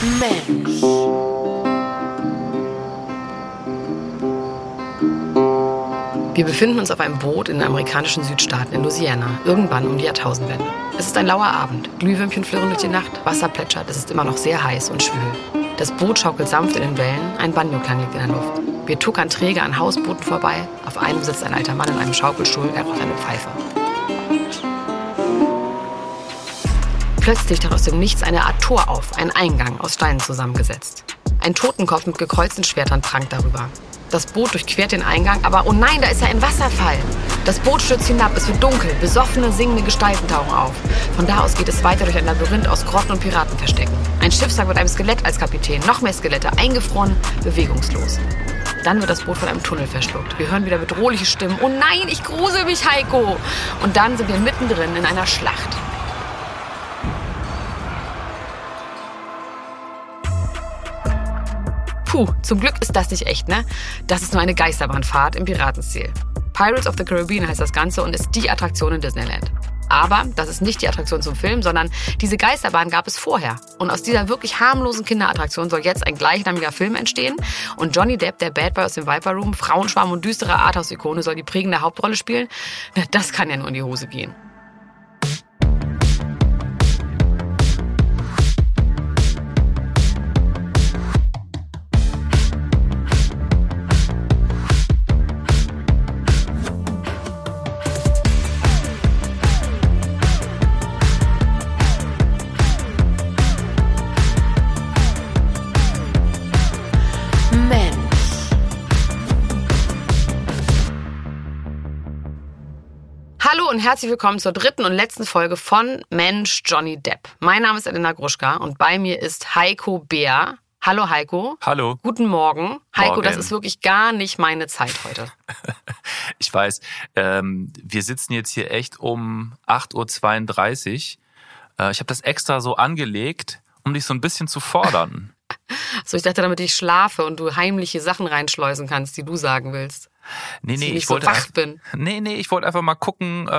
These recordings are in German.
Mensch. Wir befinden uns auf einem Boot in den amerikanischen Südstaaten in Louisiana, irgendwann um die Jahrtausendwende. Es ist ein lauer Abend, Glühwürmchen flirren durch die Nacht, Wasser plätschert, es ist immer noch sehr heiß und schwül. Das Boot schaukelt sanft in den Wellen, ein Banjo-Klang liegt in der Luft. Wir tuckern träge an Hausbooten vorbei, auf einem sitzt ein alter Mann in einem Schaukelstuhl, er raucht eine Pfeife. Plötzlich taucht aus dem Nichts eine Art Tor auf, ein Eingang aus Steinen zusammengesetzt. Ein Totenkopf mit gekreuzten Schwertern prangt darüber. Das Boot durchquert den Eingang, aber oh nein, da ist ja ein Wasserfall. Das Boot stürzt hinab, es wird dunkel, besoffene, singende Gestalten tauchen auf. Von da aus geht es weiter durch ein Labyrinth aus Grotten und Piratenverstecken. Ein Schiffswrack mit einem Skelett als Kapitän, noch mehr Skelette, eingefroren, bewegungslos. Dann wird das Boot von einem Tunnel verschluckt. Wir hören wieder bedrohliche Stimmen. Oh nein, ich grusel mich, Heiko. Und dann sind wir mittendrin in einer Schlacht. Puh, zum Glück ist das nicht echt, ne? Das ist nur eine Geisterbahnfahrt im Piratenstil. Pirates of the Caribbean heißt das Ganze und ist die Attraktion in Disneyland. Aber das ist nicht die Attraktion zum Film, sondern diese Geisterbahn gab es vorher. Und aus dieser wirklich harmlosen Kinderattraktion soll jetzt ein gleichnamiger Film entstehen. Und Johnny Depp, der Bad Boy aus dem Viper Room, Frauenschwarm und düstere Arthouse-Ikone, soll die prägende Hauptrolle spielen. Na, das kann ja nur in die Hose gehen. Und herzlich willkommen zur dritten und letzten Folge von Mensch Johnny Depp. Mein Name ist Elena Gruschka und bei mir ist Heiko Bär. Hallo Heiko. Hallo. Guten Morgen. Heiko, Morgen. das ist wirklich gar nicht meine Zeit heute. Ich weiß, ähm, wir sitzen jetzt hier echt um 8.32 Uhr. Äh, ich habe das extra so angelegt, um dich so ein bisschen zu fordern. So, ich dachte, damit ich schlafe und du heimliche Sachen reinschleusen kannst, die du sagen willst. Nee, nee, ich ich nicht so wollte wach bin. Nee, nee, ich wollte einfach mal gucken, äh,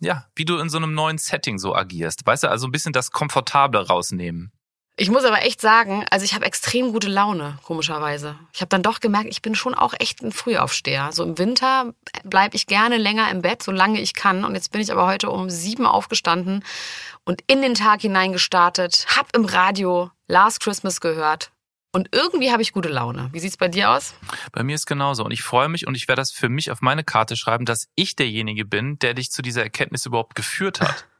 ja, wie du in so einem neuen Setting so agierst. Weißt du, also ein bisschen das Komfortable rausnehmen. Ich muss aber echt sagen, also ich habe extrem gute Laune, komischerweise. Ich habe dann doch gemerkt, ich bin schon auch echt ein Frühaufsteher. So im Winter bleibe ich gerne länger im Bett, solange ich kann. Und jetzt bin ich aber heute um sieben aufgestanden und in den Tag hinein gestartet, hab im Radio Last Christmas gehört. Und irgendwie habe ich gute Laune. Wie sieht's bei dir aus? Bei mir ist genauso. Und ich freue mich und ich werde das für mich auf meine Karte schreiben, dass ich derjenige bin, der dich zu dieser Erkenntnis überhaupt geführt hat.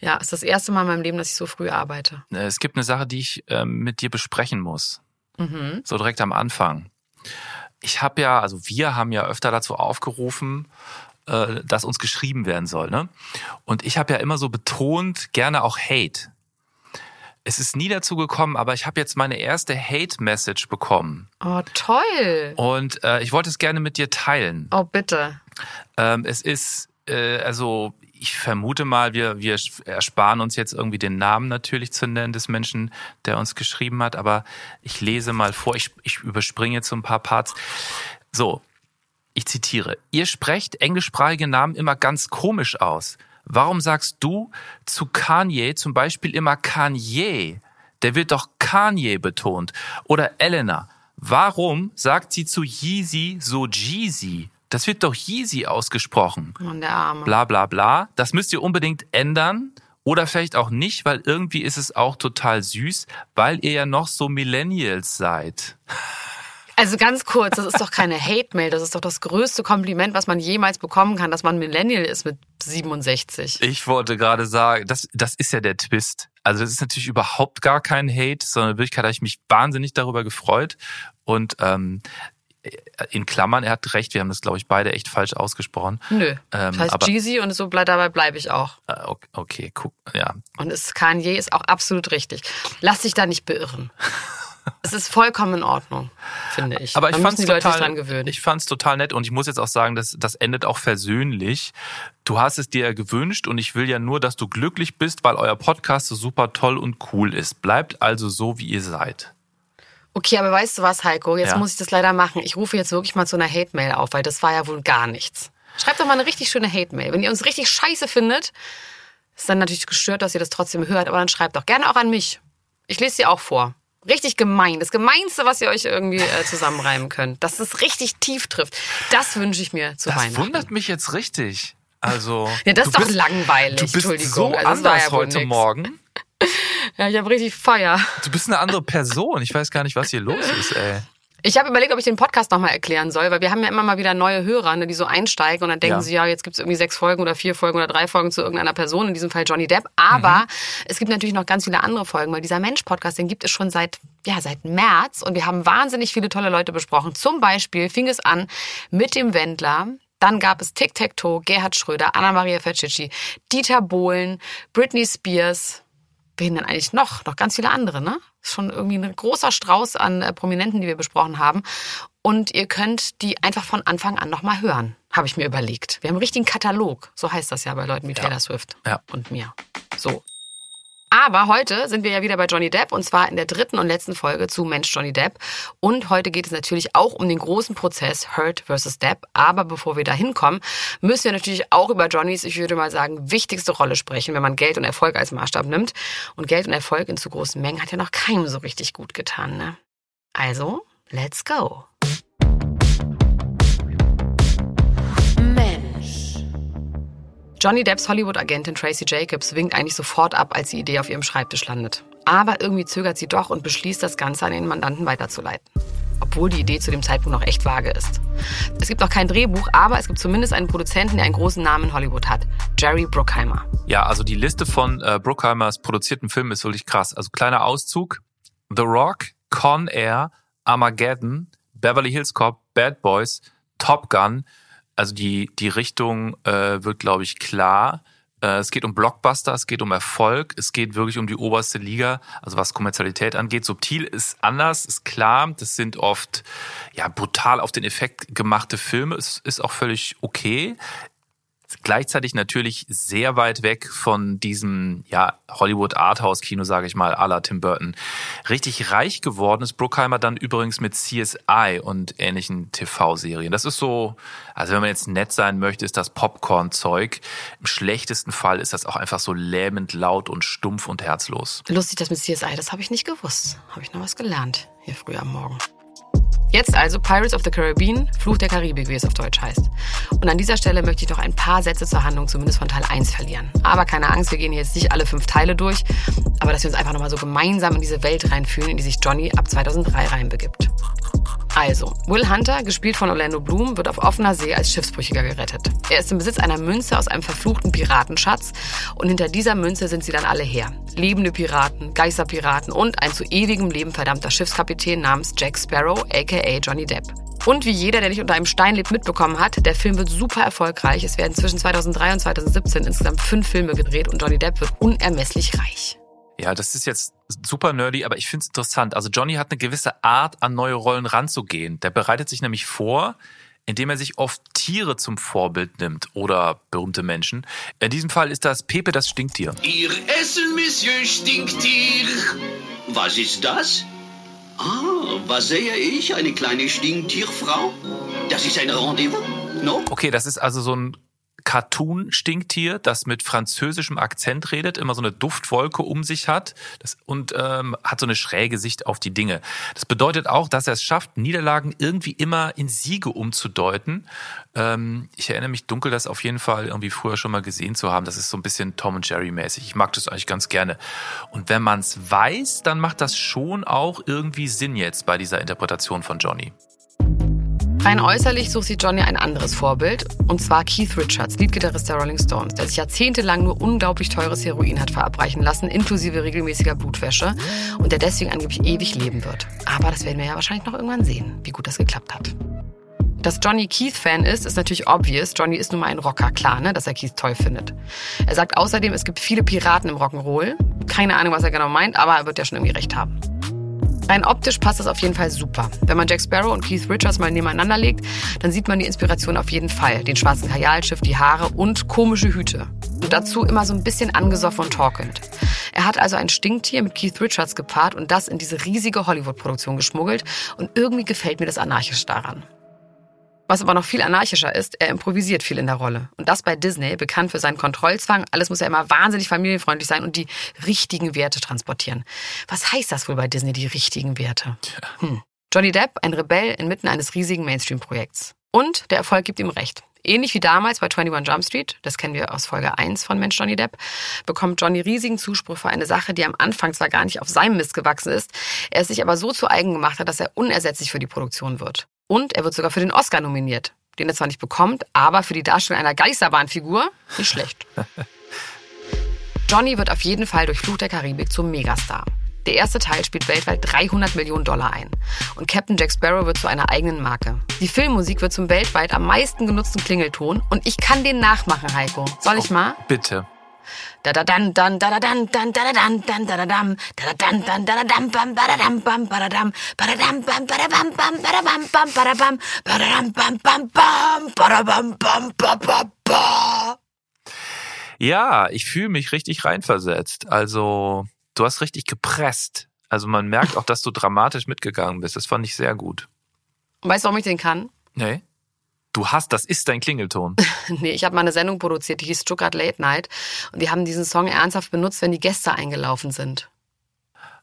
Ja, ist das erste Mal in meinem Leben, dass ich so früh arbeite. Äh, Es gibt eine Sache, die ich ähm, mit dir besprechen muss. Mhm. so direkt am Anfang. Ich habe ja, also wir haben ja öfter dazu aufgerufen, äh, dass uns geschrieben werden soll. Ne? Und ich habe ja immer so betont, gerne auch Hate. Es ist nie dazu gekommen, aber ich habe jetzt meine erste Hate-Message bekommen. Oh, toll. Und äh, ich wollte es gerne mit dir teilen. Oh, bitte. Ähm, es ist, äh, also ich vermute mal, wir, wir ersparen uns jetzt irgendwie den Namen natürlich zu nennen des Menschen, der uns geschrieben hat, aber ich lese mal vor, ich, ich überspringe jetzt so ein paar Parts. So, ich zitiere. Ihr sprecht englischsprachige Namen immer ganz komisch aus. Warum sagst du zu Kanye zum Beispiel immer Kanye? Der wird doch Kanye betont. Oder Elena. Warum sagt sie zu Yeezy so Jeezy? Das wird doch Yeezy ausgesprochen. Mann, der Arme. Bla bla bla. Das müsst ihr unbedingt ändern. Oder vielleicht auch nicht, weil irgendwie ist es auch total süß, weil ihr ja noch so Millennials seid. Also ganz kurz, das ist doch keine Hate-Mail, das ist doch das größte Kompliment, was man jemals bekommen kann, dass man Millennial ist mit 67. Ich wollte gerade sagen, das, das ist ja der Twist. Also das ist natürlich überhaupt gar kein Hate, sondern in Wirklichkeit habe ich mich wahnsinnig darüber gefreut. Und ähm, in Klammern, er hat recht, wir haben das, glaube ich, beide echt falsch ausgesprochen. Nö. Ähm, das heißt aber- Jeezy und so bleib, dabei bleibe ich auch. Äh, ok- Okay, guck, ja. Und es Kanye ist auch absolut richtig. Lass dich da nicht beirren. es ist vollkommen in Ordnung, finde ich. Aber ich Leute sich total, ich fand's total nett und ich muss jetzt auch sagen, dass das endet auch versöhnlich. Du hast es dir ja gewünscht und ich will ja nur, dass du glücklich bist, weil euer Podcast so super toll und cool ist. Bleibt also so, wie ihr seid. Okay, aber weißt du was, Heiko? Jetzt Ja. muss ich das leider machen. Ich rufe jetzt wirklich mal zu einer Hate-Mail auf, weil das war ja wohl gar nichts. Schreibt doch mal eine richtig schöne Hate-Mail. Wenn ihr uns richtig scheiße findet, ist dann natürlich gestört, dass ihr das trotzdem hört, aber dann schreibt doch gerne auch an mich. Ich lese sie auch vor. Richtig gemein. Das Gemeinste, was ihr euch irgendwie äh, zusammenreimen könnt. Dass es richtig tief trifft. Das wünsche ich mir zu das Weihnachten. Das wundert mich jetzt richtig. Also. Ja, das ist doch langweilig. Du bist Entschuldigung. so Also, anders ja heute nix. Morgen. Ja, ich habe richtig Feier. Du bist eine andere Person. Ich weiß gar nicht, was hier los ist, ey. Ich habe überlegt, ob ich den Podcast nochmal erklären soll, weil wir haben ja immer mal wieder neue Hörer, ne, die so einsteigen und dann denken Ja. sie, ja, jetzt gibt's irgendwie sechs Folgen oder vier Folgen oder drei Folgen zu irgendeiner Person, in diesem Fall Johnny Depp. Aber Mhm. es gibt natürlich noch ganz viele andere Folgen, weil dieser Mensch-Podcast, den gibt es schon seit, ja, seit März und wir haben wahnsinnig viele tolle Leute besprochen. Zum Beispiel fing es an mit dem Wendler, dann gab es Tic-Tac-Toe, Gerhard Schröder, Anna-Maria Fercicci, Dieter Bohlen, Britney Spears, wen denn eigentlich noch? Noch ganz viele andere, ne? Ist schon irgendwie ein großer Strauß an äh, Prominenten, die wir besprochen haben. Und ihr könnt die einfach von Anfang an nochmal hören, habe ich mir überlegt. Wir haben einen richtigen Katalog. So heißt das ja bei Leuten wie Taylor Swift Ja. und mir. So. Aber heute sind wir ja wieder bei Johnny Depp und zwar in der dritten und letzten Folge zu Mensch Johnny Depp. Und heute geht es natürlich auch um den großen Prozess Hurt versus Depp. Aber bevor wir da hinkommen, müssen wir natürlich auch über Johnnys, ich würde mal sagen, wichtigste Rolle sprechen, wenn man Geld und Erfolg als Maßstab nimmt. Und Geld und Erfolg in zu großen Mengen hat ja noch keinem so richtig gut getan, ne? Also, let's go. Johnny Depps Hollywood-Agentin Tracy Jacobs winkt eigentlich sofort ab, als die Idee auf ihrem Schreibtisch landet. Aber irgendwie zögert sie doch und beschließt, das Ganze an den Mandanten weiterzuleiten. Obwohl die Idee zu dem Zeitpunkt noch echt vage ist. Es gibt noch kein Drehbuch, aber es gibt zumindest einen Produzenten, der einen großen Namen in Hollywood hat. Jerry Bruckheimer. Ja, also die Liste von äh, Bruckheimers produzierten Filmen ist wirklich krass. Also kleiner Auszug. The Rock, Con Air, Armageddon, Beverly Hills Cop, Bad Boys, Top Gun. Also die, die Richtung äh, wird, glaube ich, klar. Äh, es geht um Blockbuster, es geht um Erfolg, es geht wirklich um die oberste Liga, also was Kommerzialität angeht. Subtil ist anders, ist klar. Das sind oft ja brutal auf den Effekt gemachte Filme. Es ist auch völlig okay gleichzeitig natürlich sehr weit weg von diesem ja Hollywood Arthouse Kino, sage ich mal, à la Tim Burton. Richtig reich geworden ist Bruckheimer dann übrigens mit CSI und ähnlichen TV-Serien. Das ist so, also wenn man jetzt nett sein möchte, ist das Popcorn-Zeug. Im schlechtesten Fall ist das auch einfach so lähmend laut und stumpf und herzlos. Lustig, das mit CSI, das habe ich nicht gewusst. Habe ich noch was gelernt hier früh am Morgen. Jetzt also Pirates of the Caribbean, Fluch der Karibik, wie es auf Deutsch heißt. Und an dieser Stelle möchte ich noch ein paar Sätze zur Handlung zumindest von Teil 1 verlieren. Aber keine Angst, wir gehen jetzt nicht alle fünf Teile durch, aber dass wir uns einfach nochmal so gemeinsam in diese Welt reinfühlen, in die sich Johnny ab 2003 reinbegibt. Also, Will Hunter, gespielt von Orlando Bloom, wird auf offener See als Schiffsbrüchiger gerettet. Er ist im Besitz einer Münze aus einem verfluchten Piratenschatz und hinter dieser Münze sind sie dann alle her. Lebende Piraten, Geisterpiraten und ein zu ewigem Leben verdammter Schiffskapitän namens Jack Sparrow, aka Johnny Depp. Und wie jeder, der nicht unter einem Stein lebt, mitbekommen hat, der Film wird super erfolgreich. Es werden zwischen 2003 und 2017 insgesamt fünf Filme gedreht und Johnny Depp wird unermesslich reich. Ja, das ist jetzt super nerdy, aber ich finde es interessant. Also Johnny hat eine gewisse Art, an neue Rollen ranzugehen. Der bereitet sich nämlich vor, indem er sich oft Tiere zum Vorbild nimmt oder berühmte Menschen. In diesem Fall ist das Pepe das Stinktier. Ihr Essen, Monsieur Stinktier. Was ist das? Ah, was sehe ich? Eine kleine Stinktierfrau? Das ist ein Rendezvous? No? Okay, das ist also so ein Cartoon-Stinktier, das mit französischem Akzent redet, immer so eine Duftwolke um sich hat das, und ähm, hat so eine schräge Sicht auf die Dinge. Das bedeutet auch, dass er es schafft, Niederlagen irgendwie immer in Siege umzudeuten. Ähm, ich erinnere mich dunkel, das auf jeden Fall irgendwie früher schon mal gesehen zu haben. Das ist so ein bisschen Tom und Jerry mäßig. Ich mag das eigentlich ganz gerne. Und wenn man es weiß, dann macht das schon auch irgendwie Sinn jetzt bei dieser Interpretation von Johnny. Rein äußerlich sucht sich Johnny ein anderes Vorbild, und zwar Keith Richards, Leadgitarrist der Rolling Stones, der sich jahrzehntelang nur unglaublich teures Heroin hat verabreichen lassen, inklusive regelmäßiger Blutwäsche, und der deswegen angeblich ewig leben wird. Aber das werden wir ja wahrscheinlich noch irgendwann sehen, wie gut das geklappt hat. Dass Johnny Keith-Fan ist, ist natürlich obvious. Johnny ist nun mal ein Rocker, klar, ne, dass er Keith toll findet. Er sagt außerdem, es gibt viele Piraten im Rock'n'Roll. Keine Ahnung, was er genau meint, aber er wird ja schon irgendwie recht haben. Rein optisch passt das auf jeden Fall super. Wenn man Jack Sparrow und Keith Richards mal nebeneinander legt, dann sieht man die Inspiration auf jeden Fall. Den schwarzen Kajalschiff, die Haare und komische Hüte. Und dazu immer so ein bisschen angesoffen und talkend. Er hat also ein Stinktier mit Keith Richards gepaart und das in diese riesige Hollywood-Produktion geschmuggelt. Und irgendwie gefällt mir das anarchisch daran. Was aber noch viel anarchischer ist, er improvisiert viel in der Rolle. Und das bei Disney, bekannt für seinen Kontrollzwang. Alles muss ja immer wahnsinnig familienfreundlich sein und die richtigen Werte transportieren. Was heißt das wohl bei Disney, die richtigen Werte? Hm. Johnny Depp, ein Rebell inmitten eines riesigen Mainstream-Projekts. Und der Erfolg gibt ihm recht. Ähnlich wie damals bei 21 Jump Street, das kennen wir aus Folge 1 von Mensch Johnny Depp, bekommt Johnny riesigen Zuspruch für eine Sache, die am Anfang zwar gar nicht auf seinem Mist gewachsen ist, er es sich aber so zu eigen gemacht hat, dass er unersetzlich für die Produktion wird. Und er wird sogar für den Oscar nominiert, den er zwar nicht bekommt, aber für die Darstellung einer Geisterbahnfigur nicht schlecht. Johnny wird auf jeden Fall durch Fluch der Karibik zum Megastar. Der erste Teil spielt weltweit 300 Millionen Dollar ein. Und Captain Jack Sparrow wird zu einer eigenen Marke. Die Filmmusik wird zum weltweit am meisten genutzten Klingelton. Und ich kann den nachmachen, Heiko. Soll ich mal? Bitte. Da da dan dan da da dan dan da da dan dan da da dam da da dan dan da da dam bam ba da dam bam ba da dam ba da dam bam ba da bam bam ba da bam bam ba da bam ba da dam bam bam bam ba da bam bam ba ba ba. Ja, ich fühle mich richtig reinversetzt. Also, du hast richtig gepresst. Also man merkt auch, dass du dramatisch mitgegangen bist. Das fand ich sehr gut. Weißt du, warum ich den kann? Nee. Du hast, das ist dein Klingelton. nee, ich habe mal eine Sendung produziert, die hieß Stuttgart Late Night. Und die haben diesen Song ernsthaft benutzt, wenn die Gäste eingelaufen sind.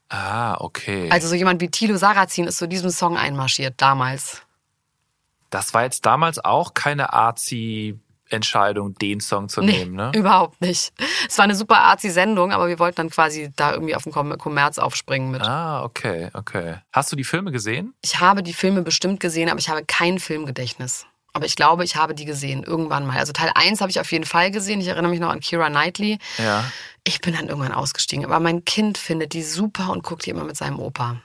Ah, okay. Also so jemand wie Tilo Sarrazin ist zu diesem Song einmarschiert, damals. Das war jetzt damals auch keine Arzi Entscheidung, den Song zu Nee, nehmen, ne? überhaupt nicht. Es war eine super arzi Sendung, aber wir wollten dann quasi da irgendwie auf den Kom- Kommerz aufspringen mit. Ah, okay, okay. Hast du die Filme gesehen? Ich habe die Filme bestimmt gesehen, aber ich habe kein Filmgedächtnis. Aber ich glaube, ich habe die gesehen, irgendwann mal. Also Teil 1 habe ich auf jeden Fall gesehen. Ich erinnere mich noch an Kira Knightley. Ja. Ich bin dann irgendwann ausgestiegen. Aber mein Kind findet die super und guckt die immer mit seinem Opa.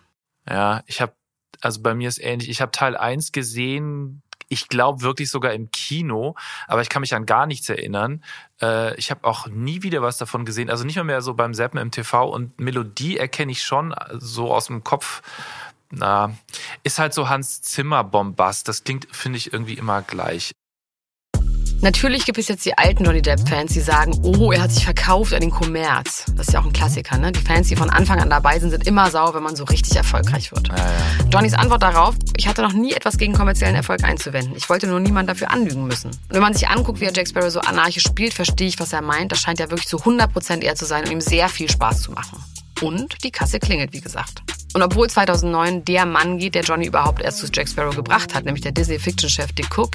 Ja, ich habe, also bei mir ist ähnlich. Ich habe Teil 1 gesehen, ich glaube wirklich sogar im Kino, aber ich kann mich an gar nichts erinnern. Äh, ich habe auch nie wieder was davon gesehen. Also nicht mal mehr so beim Zappen im TV und Melodie erkenne ich schon so aus dem Kopf. Na, ist halt so Hans Zimmer Bombast. Das klingt, finde ich, irgendwie immer gleich. Natürlich gibt es jetzt die alten Johnny Depp-Fans, die sagen, oh, er hat sich verkauft an den Kommerz. Das ist ja auch ein Klassiker, ne? Die Fans, die von Anfang an dabei sind, sind immer sauer, wenn man so richtig erfolgreich wird. Ja, ja. Johnnys Antwort darauf, ich hatte noch nie etwas gegen kommerziellen Erfolg einzuwenden. Ich wollte nur niemand dafür anlügen müssen. Und wenn man sich anguckt, wie er Jack Sparrow so anarchisch spielt, verstehe ich, was er meint. Das scheint ja wirklich zu 100% er zu sein und ihm sehr viel Spaß zu machen. Und die Kasse klingelt, wie gesagt. Und obwohl 2009 der Mann geht, der Johnny überhaupt erst zu Jack Sparrow gebracht hat, nämlich der Disney-Fiction-Chef Dick Cook,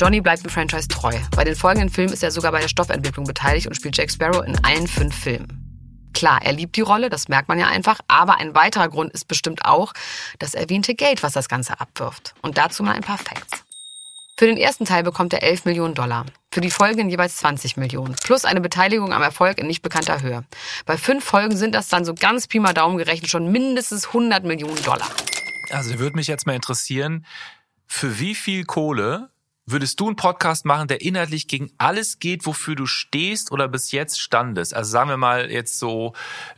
Johnny bleibt dem Franchise treu. Bei den folgenden Filmen ist er sogar bei der Stoffentwicklung beteiligt und spielt Jack Sparrow in allen fünf Filmen. Klar, er liebt die Rolle, das merkt man ja einfach, aber ein weiterer Grund ist bestimmt auch das erwähnte Geld, was das Ganze abwirft. Und dazu mal ein paar Facts. Für den ersten Teil bekommt er 11 Millionen Dollar. Für die folgenden jeweils 20 Millionen. Plus eine Beteiligung am Erfolg in nicht bekannter Höhe. Bei fünf Folgen sind das dann so ganz Pi mal Daumen gerechnet schon mindestens 100 Millionen Dollar. Also würde mich jetzt mal interessieren, für wie viel Kohle würdest du einen Podcast machen, der inhaltlich gegen alles geht, wofür du stehst oder bis jetzt standest? Also sagen wir mal jetzt so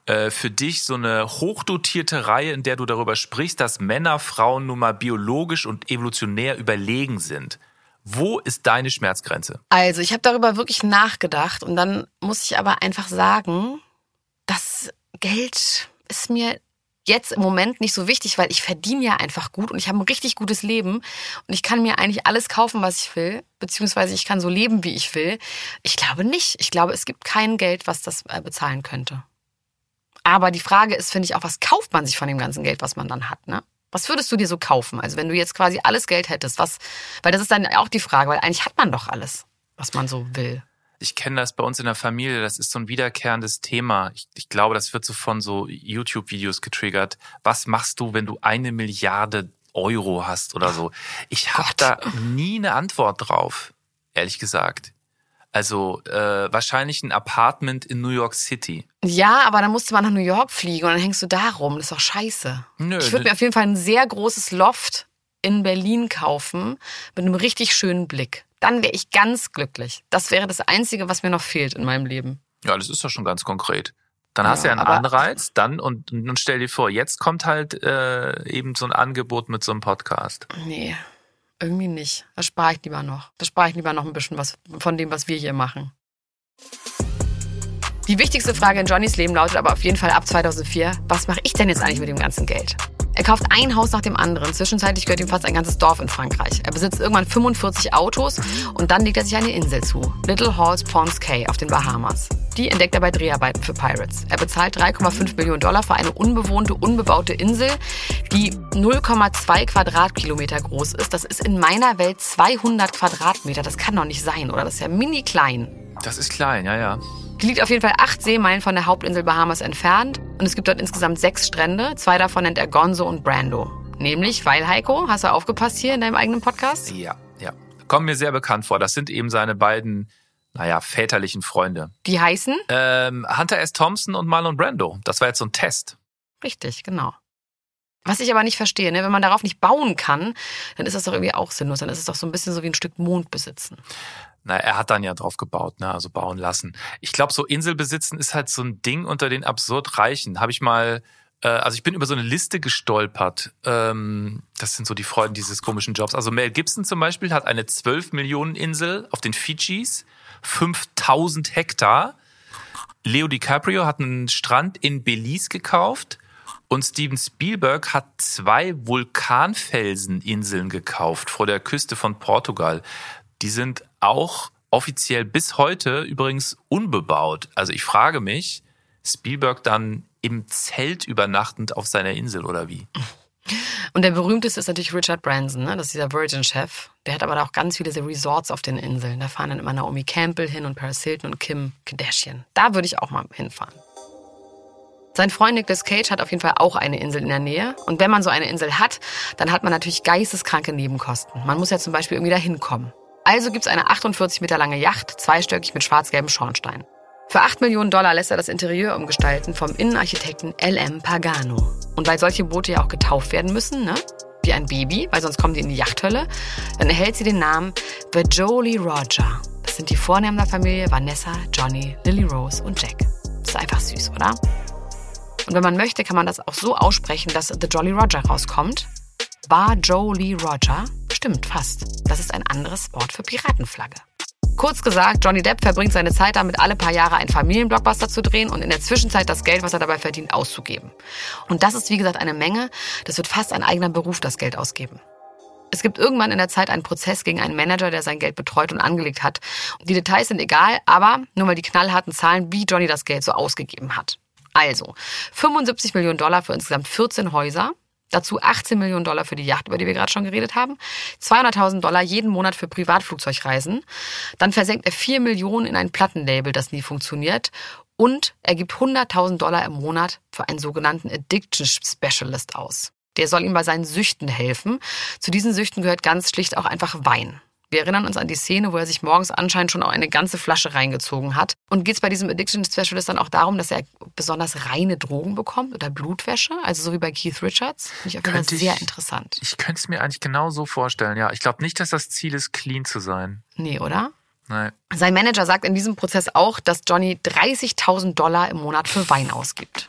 äh, für dich so eine hochdotierte Reihe, in der du darüber sprichst, dass Männer Frauen nun mal biologisch und evolutionär überlegen sind. Wo ist deine Schmerzgrenze? Also, ich habe darüber wirklich nachgedacht und dann muss ich aber einfach sagen, das Geld ist mir jetzt im Moment nicht so wichtig, weil ich verdiene ja einfach gut und ich habe ein richtig gutes Leben und ich kann mir eigentlich alles kaufen, was ich will, beziehungsweise ich kann so leben, wie ich will. Ich glaube nicht. Ich glaube, es gibt kein Geld, was das äh, bezahlen könnte. Aber die Frage ist, finde ich auch, was kauft man sich von dem ganzen Geld, was man dann hat, ne? Was würdest du dir so kaufen? Also wenn du jetzt quasi alles Geld hättest, was, weil das ist dann auch die Frage, weil eigentlich hat man doch alles, was man so will. Ich kenne das bei uns in der Familie, das ist so ein wiederkehrendes Thema. Ich, ich glaube, das wird so von so YouTube-Videos getriggert. Was machst du, wenn du eine Milliarde Euro hast oder so? Ich habe da nie eine Antwort drauf, ehrlich gesagt. Also äh, wahrscheinlich ein Apartment in New York City. Ja, aber dann musst du mal nach New York fliegen und dann hängst du da rum. Das ist doch scheiße. Nö, Ich würde mir auf jeden Fall ein sehr großes Loft in Berlin kaufen mit einem richtig schönen Blick. Dann wäre ich ganz glücklich. Das wäre das Einzige, was mir noch fehlt in meinem Leben. Ja, das ist doch schon ganz konkret. Dann hast du Ja, einen Anreiz, dann und, und stell dir vor, jetzt kommt halt äh, eben so ein Angebot mit so einem Podcast. Nee, irgendwie nicht. Das spare ich lieber noch. Das spare ich lieber noch ein bisschen was von dem, was wir hier machen. Die wichtigste Frage in Johnnys Leben lautet aber auf jeden Fall ab 2004, was mache ich denn jetzt eigentlich mit dem ganzen Geld? Er kauft ein Haus nach dem anderen. Zwischenzeitlich gehört ihm fast ein ganzes Dorf in Frankreich. Er besitzt irgendwann 45 Autos und dann legt er sich eine Insel zu. Little Halls Ponds Cay auf den Bahamas. Die entdeckt er bei Dreharbeiten für Pirates. Er bezahlt 3,5 Millionen Dollar für eine unbewohnte, unbebaute Insel, die 0,2 Quadratkilometer groß ist. Das ist in meiner Welt 200 Quadratmeter. Das kann doch nicht sein, oder? Das ist ja mini klein. Das ist klein, ja, ja. Die liegt auf jeden Fall acht Seemeilen von der Hauptinsel Bahamas entfernt und es gibt dort insgesamt sechs Strände. Zwei davon nennt er Gonzo und Brando. Nämlich, weil Heiko, hast du aufgepasst hier in deinem eigenen Podcast? Ja, ja. Kommen mir sehr bekannt vor. Das sind eben seine beiden, naja, väterlichen Freunde. Die heißen? Ähm, Hunter S. Thompson und Marlon Brando. Das war jetzt so ein Test. Richtig, genau. Was ich aber nicht verstehe, ne? wenn man darauf nicht bauen kann, dann ist das doch irgendwie auch sinnlos. Dann ist es doch so ein bisschen so wie ein Stück Mond besitzen. Na, er hat dann ja drauf gebaut, ne? also bauen lassen. Ich glaube, so Insel besitzen ist halt so ein Ding unter den absurd Reichen. Habe ich mal, äh, also ich bin über so eine Liste gestolpert. Ähm, das sind so die Freuden dieses komischen Jobs. Also Mel Gibson zum Beispiel hat eine 12 Millionen Insel auf den Fidschis, 5000 Hektar. Leo DiCaprio hat einen Strand in Belize gekauft. Und Steven Spielberg hat zwei Vulkanfelseninseln gekauft vor der Küste von Portugal. Die sind auch offiziell bis heute übrigens unbebaut. Also ich frage mich, Spielberg dann im Zelt übernachtend auf seiner Insel oder wie? Und der berühmteste ist natürlich Richard Branson, ne? das ist dieser Virgin-Chef. Der hat aber auch ganz viele Resorts auf den Inseln. Da fahren dann immer Naomi Campbell hin und Paris Hilton und Kim Kardashian. Da würde ich auch mal hinfahren. Sein Freund Nicolas Cage hat auf jeden Fall auch eine Insel in der Nähe. Und wenn man so eine Insel hat, dann hat man natürlich geisteskranke Nebenkosten. Man muss ja zum Beispiel irgendwie da hinkommen. Also gibt's eine 48 Meter lange Yacht, zweistöckig mit schwarz-gelbem Schornstein. Für 8 Millionen Dollar lässt er das Interieur umgestalten vom Innenarchitekten L.M. Pagano. Und weil solche Boote ja auch getauft werden müssen, ne? wie ein Baby, weil sonst kommen die in die Yachthölle, dann erhält sie den Namen The Jolie Roger. Das sind die Vornamen der Familie Vanessa, Johnny, Lily Rose und Jack. Das ist einfach süß, oder? Und wenn man möchte, kann man das auch so aussprechen, dass The Jolly Roger rauskommt. War Jolie Roger Stimmt, fast. Das ist ein anderes Wort für Piratenflagge. Kurz gesagt, Johnny Depp verbringt seine Zeit damit, alle paar Jahre einen Familienblockbuster zu drehen und in der Zwischenzeit das Geld, was er dabei verdient, auszugeben. Und das ist, wie gesagt, eine Menge. Das wird fast ein eigener Beruf, das Geld ausgeben. Es gibt irgendwann in der Zeit einen Prozess gegen einen Manager, der sein Geld betreut und angelegt hat. Die Details sind egal, aber nur mal die knallharten Zahlen, wie Johnny das Geld so ausgegeben hat. Also, 75 Millionen Dollar für insgesamt 14 Häuser, Dazu 18 Millionen Dollar für die Yacht, über die wir gerade schon geredet haben. 200.000 Dollar jeden Monat für Privatflugzeugreisen. Dann versenkt er 4 Millionen in ein Plattenlabel, das nie funktioniert. Und er gibt 100.000 Dollar im Monat für einen sogenannten Addiction Specialist aus. Der soll ihm bei seinen Süchten helfen. Zu diesen Süchten gehört ganz schlicht auch einfach Wein. Wir erinnern uns an die Szene, wo er sich morgens anscheinend schon auch eine ganze Flasche reingezogen hat. Und geht es bei diesem Addiction Specialist dann auch darum, dass er besonders reine Drogen bekommt oder Blutwäsche? Also so wie bei Keith Richards? Finde ich auf jeden Fall sehr interessant. Ich könnte es mir eigentlich genau so vorstellen, ja. Ich glaube nicht, dass das Ziel ist, clean zu sein. Nee, oder? Nein. Sein Manager sagt in diesem Prozess auch, dass Johnny 30.000 Dollar im Monat für Wein ausgibt.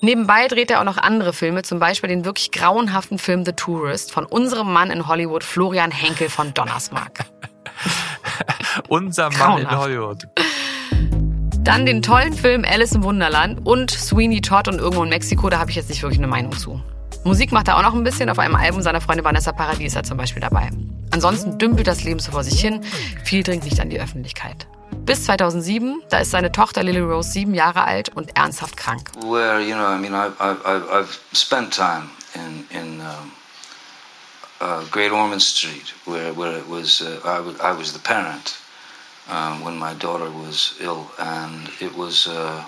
Nebenbei dreht er auch noch andere Filme, zum Beispiel den wirklich grauenhaften Film The Tourist von unserem Mann in Hollywood, Florian Henkel von Donnersmarck. Unser Mann in Hollywood. Dann den tollen Film Alice im Wunderland und Sweeney Todd und irgendwo in Mexiko, da habe ich jetzt nicht wirklich eine Meinung zu. Musik macht er auch noch ein bisschen, auf einem Album seiner Freundin Vanessa Paradis er zum Beispiel dabei. Ansonsten dümpelt das Leben so vor sich hin, viel dringt nicht an die Öffentlichkeit. Bis 2007, da ist seine Tochter Lily Rose sieben Jahre alt und ernsthaft krank. Where, you know, I mean, I've, I've, I've spent time in, in um, uh, Great Ormond Street, where, where it was, uh, I, I was the parent um, when my daughter was ill, and it was, uh,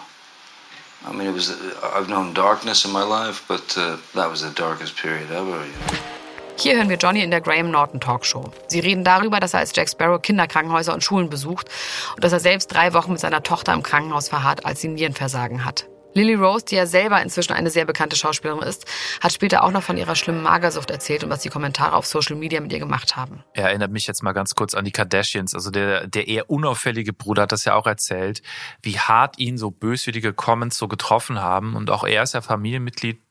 I mean, it was, I've known darkness in my life, but uh, that was the darkest period ever, you know. Hier hören wir Johnny in der Graham Norton Talkshow. Sie reden darüber, dass er als Jack Sparrow Kinderkrankenhäuser und Schulen besucht und dass er selbst drei Wochen mit seiner Tochter im Krankenhaus verharrt, als sie Nierenversagen hat. Lily Rose, die ja selber inzwischen eine sehr bekannte Schauspielerin ist, hat später auch noch von ihrer schlimmen Magersucht erzählt und was die Kommentare auf Social Media mit ihr gemacht haben. Er erinnert mich jetzt mal ganz kurz an die Kardashians. Also der, der eher unauffällige Bruder hat das ja auch erzählt, wie hart ihn so böswillige Comments so getroffen haben. Und auch er ist ja Familienmitglied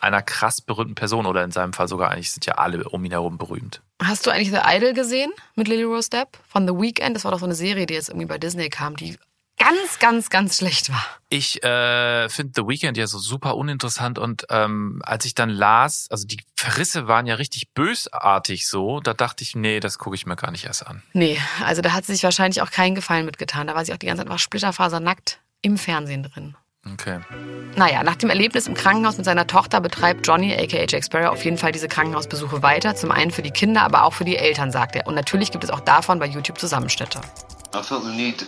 einer krass berühmten Person oder in seinem Fall sogar eigentlich sind ja alle um ihn herum berühmt. Hast du eigentlich The Idol gesehen mit Lily Rose Depp von The Weeknd? Das war doch so eine Serie, die jetzt irgendwie bei Disney kam, die ganz, ganz, ganz schlecht war. Ich äh, finde The Weeknd ja so super uninteressant und ähm, als ich dann las, also die Verrisse waren ja richtig bösartig so, da dachte ich, nee, das gucke ich mir gar nicht erst an. Nee, also da hat sie sich wahrscheinlich auch keinen Gefallen mitgetan. Da war sie auch die ganze Zeit einfach splitterfasernackt im Fernsehen drin. Okay. Naja, nach dem Erlebnis im Krankenhaus mit seiner Tochter betreibt Johnny, aka Jack Sparrow, auf jeden Fall diese Krankenhausbesuche weiter. Zum einen für die Kinder, aber auch für die Eltern, sagt er. Und natürlich gibt es auch davon bei YouTube Zusammenschnitte. I felt the need to.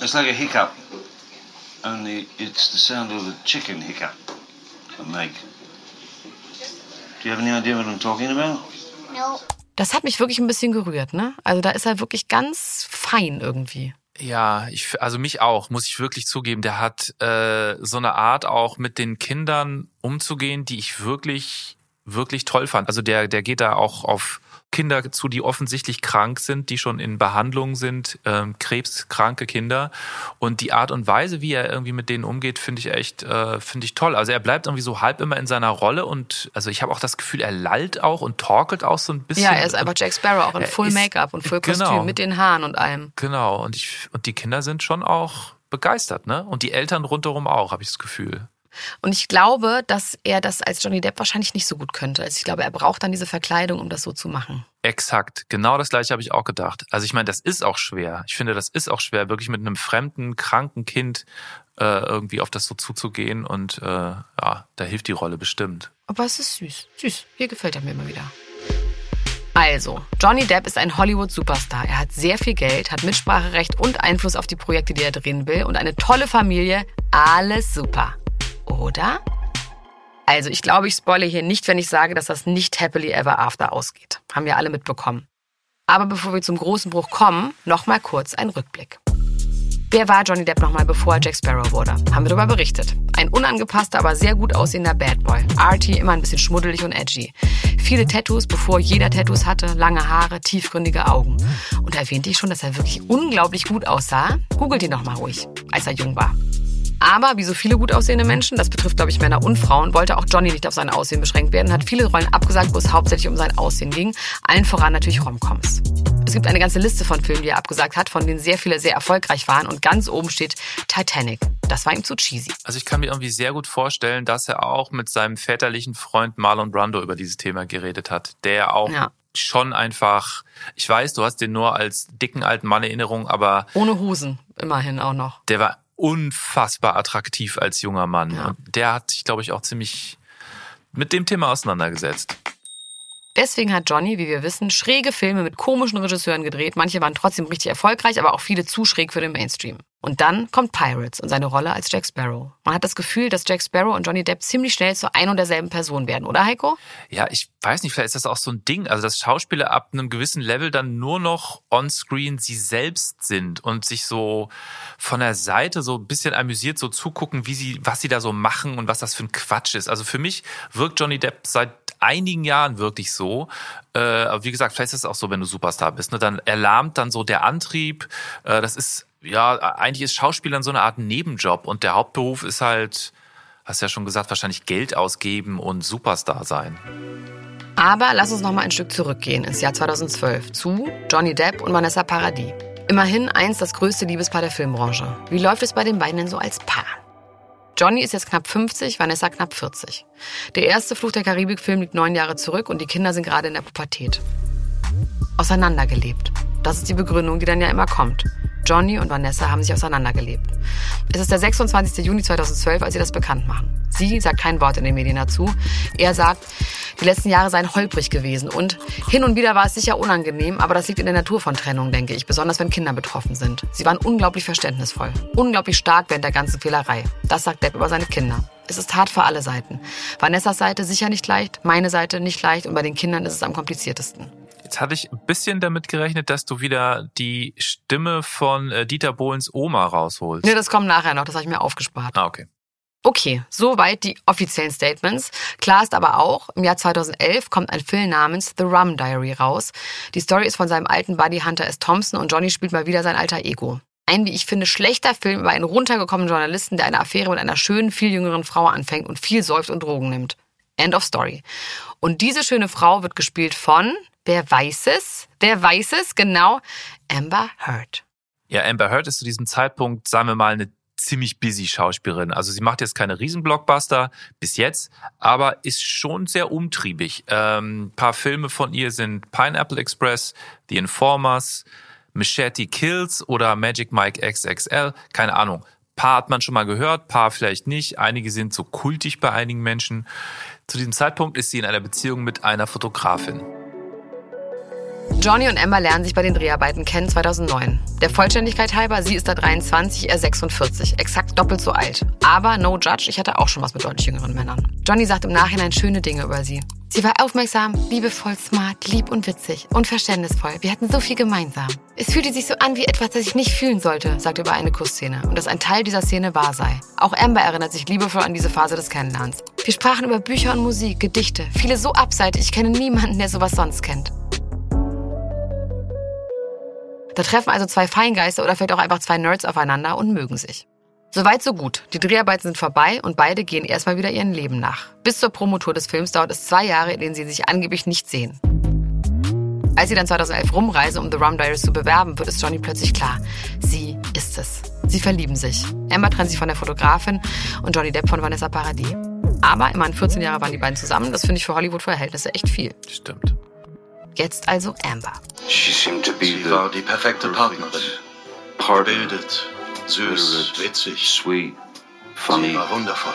It's like a hiccup, only it's the sound of a chicken hiccup I make. Do you have any idea what I'm talking about? Das hat mich wirklich ein bisschen gerührt, ne? Also da ist er wirklich ganz fein irgendwie. Ja, ich, also mich auch, muss ich wirklich zugeben. Der hat äh, so eine Art auch mit den Kindern umzugehen, die ich wirklich, wirklich toll fand. Also der, der geht da auch auf Kinder zu, die offensichtlich krank sind, die schon in Behandlung sind, ähm, krebskranke Kinder. Und die Art und Weise, wie er irgendwie mit denen umgeht, finde ich echt, äh, finde ich toll. Also er bleibt irgendwie so halb immer in seiner Rolle und also ich habe auch das Gefühl, er lallt auch und torkelt auch so ein bisschen. Ja, er ist einfach Jack Sparrow, auch in Full Make-up und Full Kostüm genau. mit den Haaren und allem. Genau. Und ich, und die Kinder sind schon auch begeistert, ne? Und die Eltern rundherum auch, habe ich das Gefühl. Und ich glaube, dass er das als Johnny Depp wahrscheinlich nicht so gut könnte. Also ich glaube, er braucht dann diese Verkleidung, um das so zu machen. Exakt, genau das gleiche habe ich auch gedacht. Also ich meine, das ist auch schwer. Ich finde, das ist auch schwer, wirklich mit einem fremden, kranken Kind äh, irgendwie auf das so zuzugehen. Und äh, ja, da hilft die Rolle bestimmt. Aber es ist süß. Süß. Hier gefällt er mir immer wieder. Also, Johnny Depp ist ein Hollywood-Superstar. Er hat sehr viel Geld, hat Mitspracherecht und Einfluss auf die Projekte, die er drehen will und eine tolle Familie. Alles super. Oder? Also, ich glaube, ich spoile hier nicht, wenn ich sage, dass das nicht happily ever after ausgeht. Haben wir alle mitbekommen. Aber bevor wir zum großen Bruch kommen, noch mal kurz ein Rückblick. Wer war Johnny Depp nochmal, bevor er Jack Sparrow wurde? Haben wir darüber berichtet. Ein unangepasster, aber sehr gut aussehender Bad Boy. Artie, immer ein bisschen schmuddelig und edgy. Viele Tattoos, bevor jeder Tattoos hatte, lange Haare, tiefgründige Augen. Und erwähnte ich schon, dass er wirklich unglaublich gut aussah? Googelt ihn doch mal ruhig, als er jung war. Aber wie so viele gut aussehende Menschen, das betrifft glaube ich Männer und Frauen, wollte auch Johnny nicht auf sein Aussehen beschränkt werden, hat viele Rollen abgesagt, wo es hauptsächlich um sein Aussehen ging. Allen voran natürlich Romcoms. Es gibt eine ganze Liste von Filmen, die er abgesagt hat, von denen sehr viele sehr erfolgreich waren und ganz oben steht Titanic. Das war ihm zu cheesy. Also ich kann mir irgendwie sehr gut vorstellen, dass er auch mit seinem väterlichen Freund Marlon Brando über dieses Thema geredet hat, der auch Ja. schon einfach, ich weiß, du hast den nur als dicken alten Mann in Erinnerung, aber Ohne Hosen, immerhin auch noch. der war unfassbar attraktiv als junger Mann. Ja. Und der hat sich, glaube ich, auch ziemlich mit dem Thema auseinandergesetzt. Deswegen hat Johnny, wie wir wissen, schräge Filme mit komischen Regisseuren gedreht. Manche waren trotzdem richtig erfolgreich, aber auch viele zu schräg für den Mainstream. Und dann kommt Pirates und seine Rolle als Jack Sparrow. Man hat das Gefühl, dass Jack Sparrow und Johnny Depp ziemlich schnell zu ein und derselben Person werden, oder Heiko? Ja, ich weiß nicht, vielleicht ist das auch so ein Ding, also dass Schauspieler ab einem gewissen Level dann nur noch on-screen sie selbst sind und sich so von der Seite so ein bisschen amüsiert so zugucken, wie sie, was sie da so machen und was das für ein Quatsch ist. Also für mich wirkt Johnny Depp seit einigen Jahren wirklich so. Äh, aber wie gesagt, vielleicht ist es auch so, wenn du Superstar bist. Ne? Dann erlahmt dann so der Antrieb. Äh, das ist, ja, eigentlich ist Schauspielern so eine Art Nebenjob und der Hauptberuf ist halt, hast ja schon gesagt, wahrscheinlich Geld ausgeben und Superstar sein. Aber lass uns noch mal ein Stück zurückgehen ins Jahr 2012 zu Johnny Depp und Vanessa Paradis. Immerhin eins das größte Liebespaar der Filmbranche. Wie läuft es bei den beiden denn so als Paar? Johnny ist jetzt knapp 50, Vanessa knapp 40. Der erste Fluch der Karibik-Film liegt neun Jahre zurück und die Kinder sind gerade in der Pubertät. Auseinandergelebt. Das ist die Begründung, die dann ja immer kommt. Johnny und Vanessa haben sich auseinandergelebt. Es ist der 26. Juni 2012, als sie das bekannt machen. Sie sagt kein Wort in den Medien dazu. Er sagt, die letzten Jahre seien holprig gewesen und hin und wieder war es sicher unangenehm, aber das liegt in der Natur von Trennung, denke ich, besonders wenn Kinder betroffen sind. Sie waren unglaublich verständnisvoll, unglaublich stark während der ganzen Fehlerei. Das sagt Depp über seine Kinder. Es ist hart für alle Seiten. Vanessas Seite sicher nicht leicht, meine Seite nicht leicht und bei den Kindern ist es am kompliziertesten. Jetzt hatte ich ein bisschen damit gerechnet, dass du wieder die Stimme von äh, Dieter Bohlens Oma rausholst. Nee, das kommt nachher noch, das habe ich mir aufgespart. Ah, okay. Okay, soweit die offiziellen Statements. Klar ist aber auch, im Jahr 2011 kommt ein Film namens The Rum Diary raus. Die Story ist von seinem alten Buddy Hunter S. Thompson und Johnny spielt mal wieder sein alter Ego. Ein, wie ich finde, schlechter Film über einen runtergekommenen Journalisten, der eine Affäre mit einer schönen, viel jüngeren Frau anfängt und viel säuft und Drogen nimmt. End of Story. Und diese schöne Frau wird gespielt von Wer weiß es? Wer weiß es? Genau, Amber Heard. Ja, Amber Heard ist zu diesem Zeitpunkt, sagen wir mal, eine ziemlich busy Schauspielerin. Also sie macht jetzt keine Riesenblockbuster bis jetzt, aber ist schon sehr umtriebig. Ähm, paar Filme von ihr sind Pineapple Express, The Informers, Machete Kills oder Magic Mike XXL. Keine Ahnung. Paar hat man schon mal gehört, paar vielleicht nicht. Einige sind so kultig bei einigen Menschen. Zu diesem Zeitpunkt ist sie in einer Beziehung mit einer Fotografin. Johnny und Emma lernen sich bei den Dreharbeiten kennen 2009. Der Vollständigkeit halber, sie ist da 23, er 46, exakt doppelt so alt. Aber no judge, ich hatte auch schon was mit deutlich jüngeren Männern. Johnny sagt im Nachhinein schöne Dinge über sie. Sie war aufmerksam, liebevoll, smart, lieb und witzig und verständnisvoll. Wir hatten so viel gemeinsam. Es fühlte sich so an wie etwas, das ich nicht fühlen sollte, sagt er über eine Kussszene und dass ein Teil dieser Szene wahr sei. Auch Amber erinnert sich liebevoll an diese Phase des Kennenlernens. Wir sprachen über Bücher und Musik, Gedichte, viele so abseitig, ich kenne niemanden, der sowas sonst kennt. Da treffen also zwei Feingeister oder vielleicht auch einfach zwei Nerds aufeinander und mögen sich. Soweit so gut. Die Dreharbeiten sind vorbei und beide gehen erstmal wieder ihrem Leben nach. Bis zur Promotour des Films dauert es zwei Jahre, in denen sie sich angeblich nicht sehen. Als sie dann 2011 rumreisen, um The Rum Diaries zu bewerben, wird es Johnny plötzlich klar. Sie ist es. Sie verlieben sich. Emma trennt sich von der Fotografin und Johnny Depp von Vanessa Paradis. Aber immerhin 14 Jahre waren die beiden zusammen. Das finde ich für Hollywood-Verhältnisse echt viel. Stimmt. Jetzt also Amber. She seemed to be Sie the war die perfekte Partnerin. partner, Gebildet, süß, witzig. sweet, Sie funny. war wundervoll.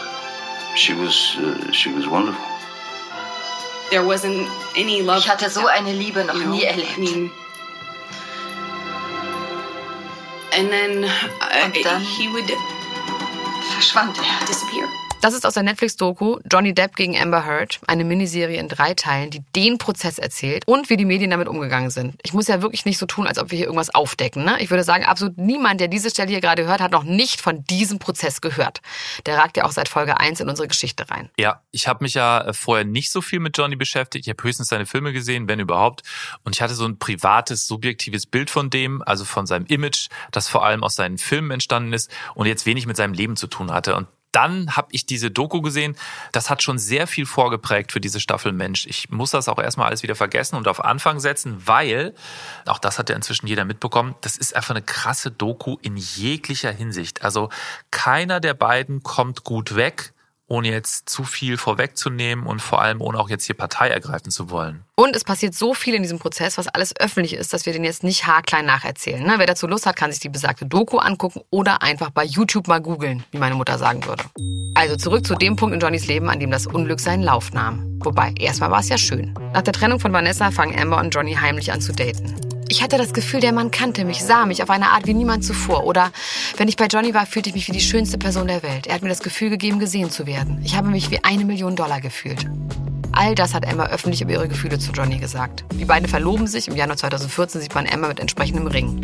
She was uh, she was wonderful. There wasn't any love. Ich hatte so eine Liebe noch nie I erlebt. mean, and then uh, Und dann- he would Verschwand er. disappear. Das ist aus der Netflix-Doku Johnny Depp gegen Amber Heard, eine Miniserie in drei Teilen, die den Prozess erzählt und wie die Medien damit umgegangen sind. Ich muss ja wirklich nicht so tun, als ob wir hier irgendwas aufdecken. Ne? Ich würde sagen, absolut niemand, der diese Stelle hier gerade hört, hat noch nicht von diesem Prozess gehört. Der ragt ja auch seit Folge 1 in unsere Geschichte rein. Ja, ich habe mich ja äh, vorher nicht so viel mit Johnny beschäftigt. Ich habe höchstens seine Filme gesehen, wenn überhaupt. Und ich hatte so ein privates, subjektives Bild von dem, also von seinem Image, das vor allem aus seinen Filmen entstanden ist und jetzt wenig mit seinem Leben zu tun hatte. Und dann habe ich diese Doku gesehen. Das hat schon sehr viel vorgeprägt für diese Staffel Mensch. Ich muss das auch erstmal alles wieder vergessen und auf Anfang setzen, weil, auch das hat ja inzwischen jeder mitbekommen, das ist einfach eine krasse Doku in jeglicher Hinsicht. Also keiner der beiden kommt gut weg ohne jetzt zu viel vorwegzunehmen und vor allem ohne auch jetzt hier Partei ergreifen zu wollen. Und es passiert so viel in diesem Prozess, was alles öffentlich ist, dass wir den jetzt nicht haarklein nacherzählen. Ne? Wer dazu Lust hat, kann sich die besagte Doku angucken oder einfach bei YouTube mal googeln, wie meine Mutter sagen würde. Also zurück zu dem Punkt in Johnnys Leben, an dem das Unglück seinen Lauf nahm. Wobei, erstmal war es ja schön. Nach der Trennung von Vanessa fangen Amber und Johnny heimlich an zu daten. Ich hatte das Gefühl, der Mann kannte mich, sah mich auf eine Art wie niemand zuvor. Oder wenn ich bei Johnny war, fühlte ich mich wie die schönste Person der Welt. Er hat mir das Gefühl gegeben, gesehen zu werden. Ich habe mich wie eine Million Dollar gefühlt. All das hat Emma öffentlich über ihre Gefühle zu Johnny gesagt. Die beiden verloben sich. Im Januar 2014 sieht man Emma mit entsprechendem Ring.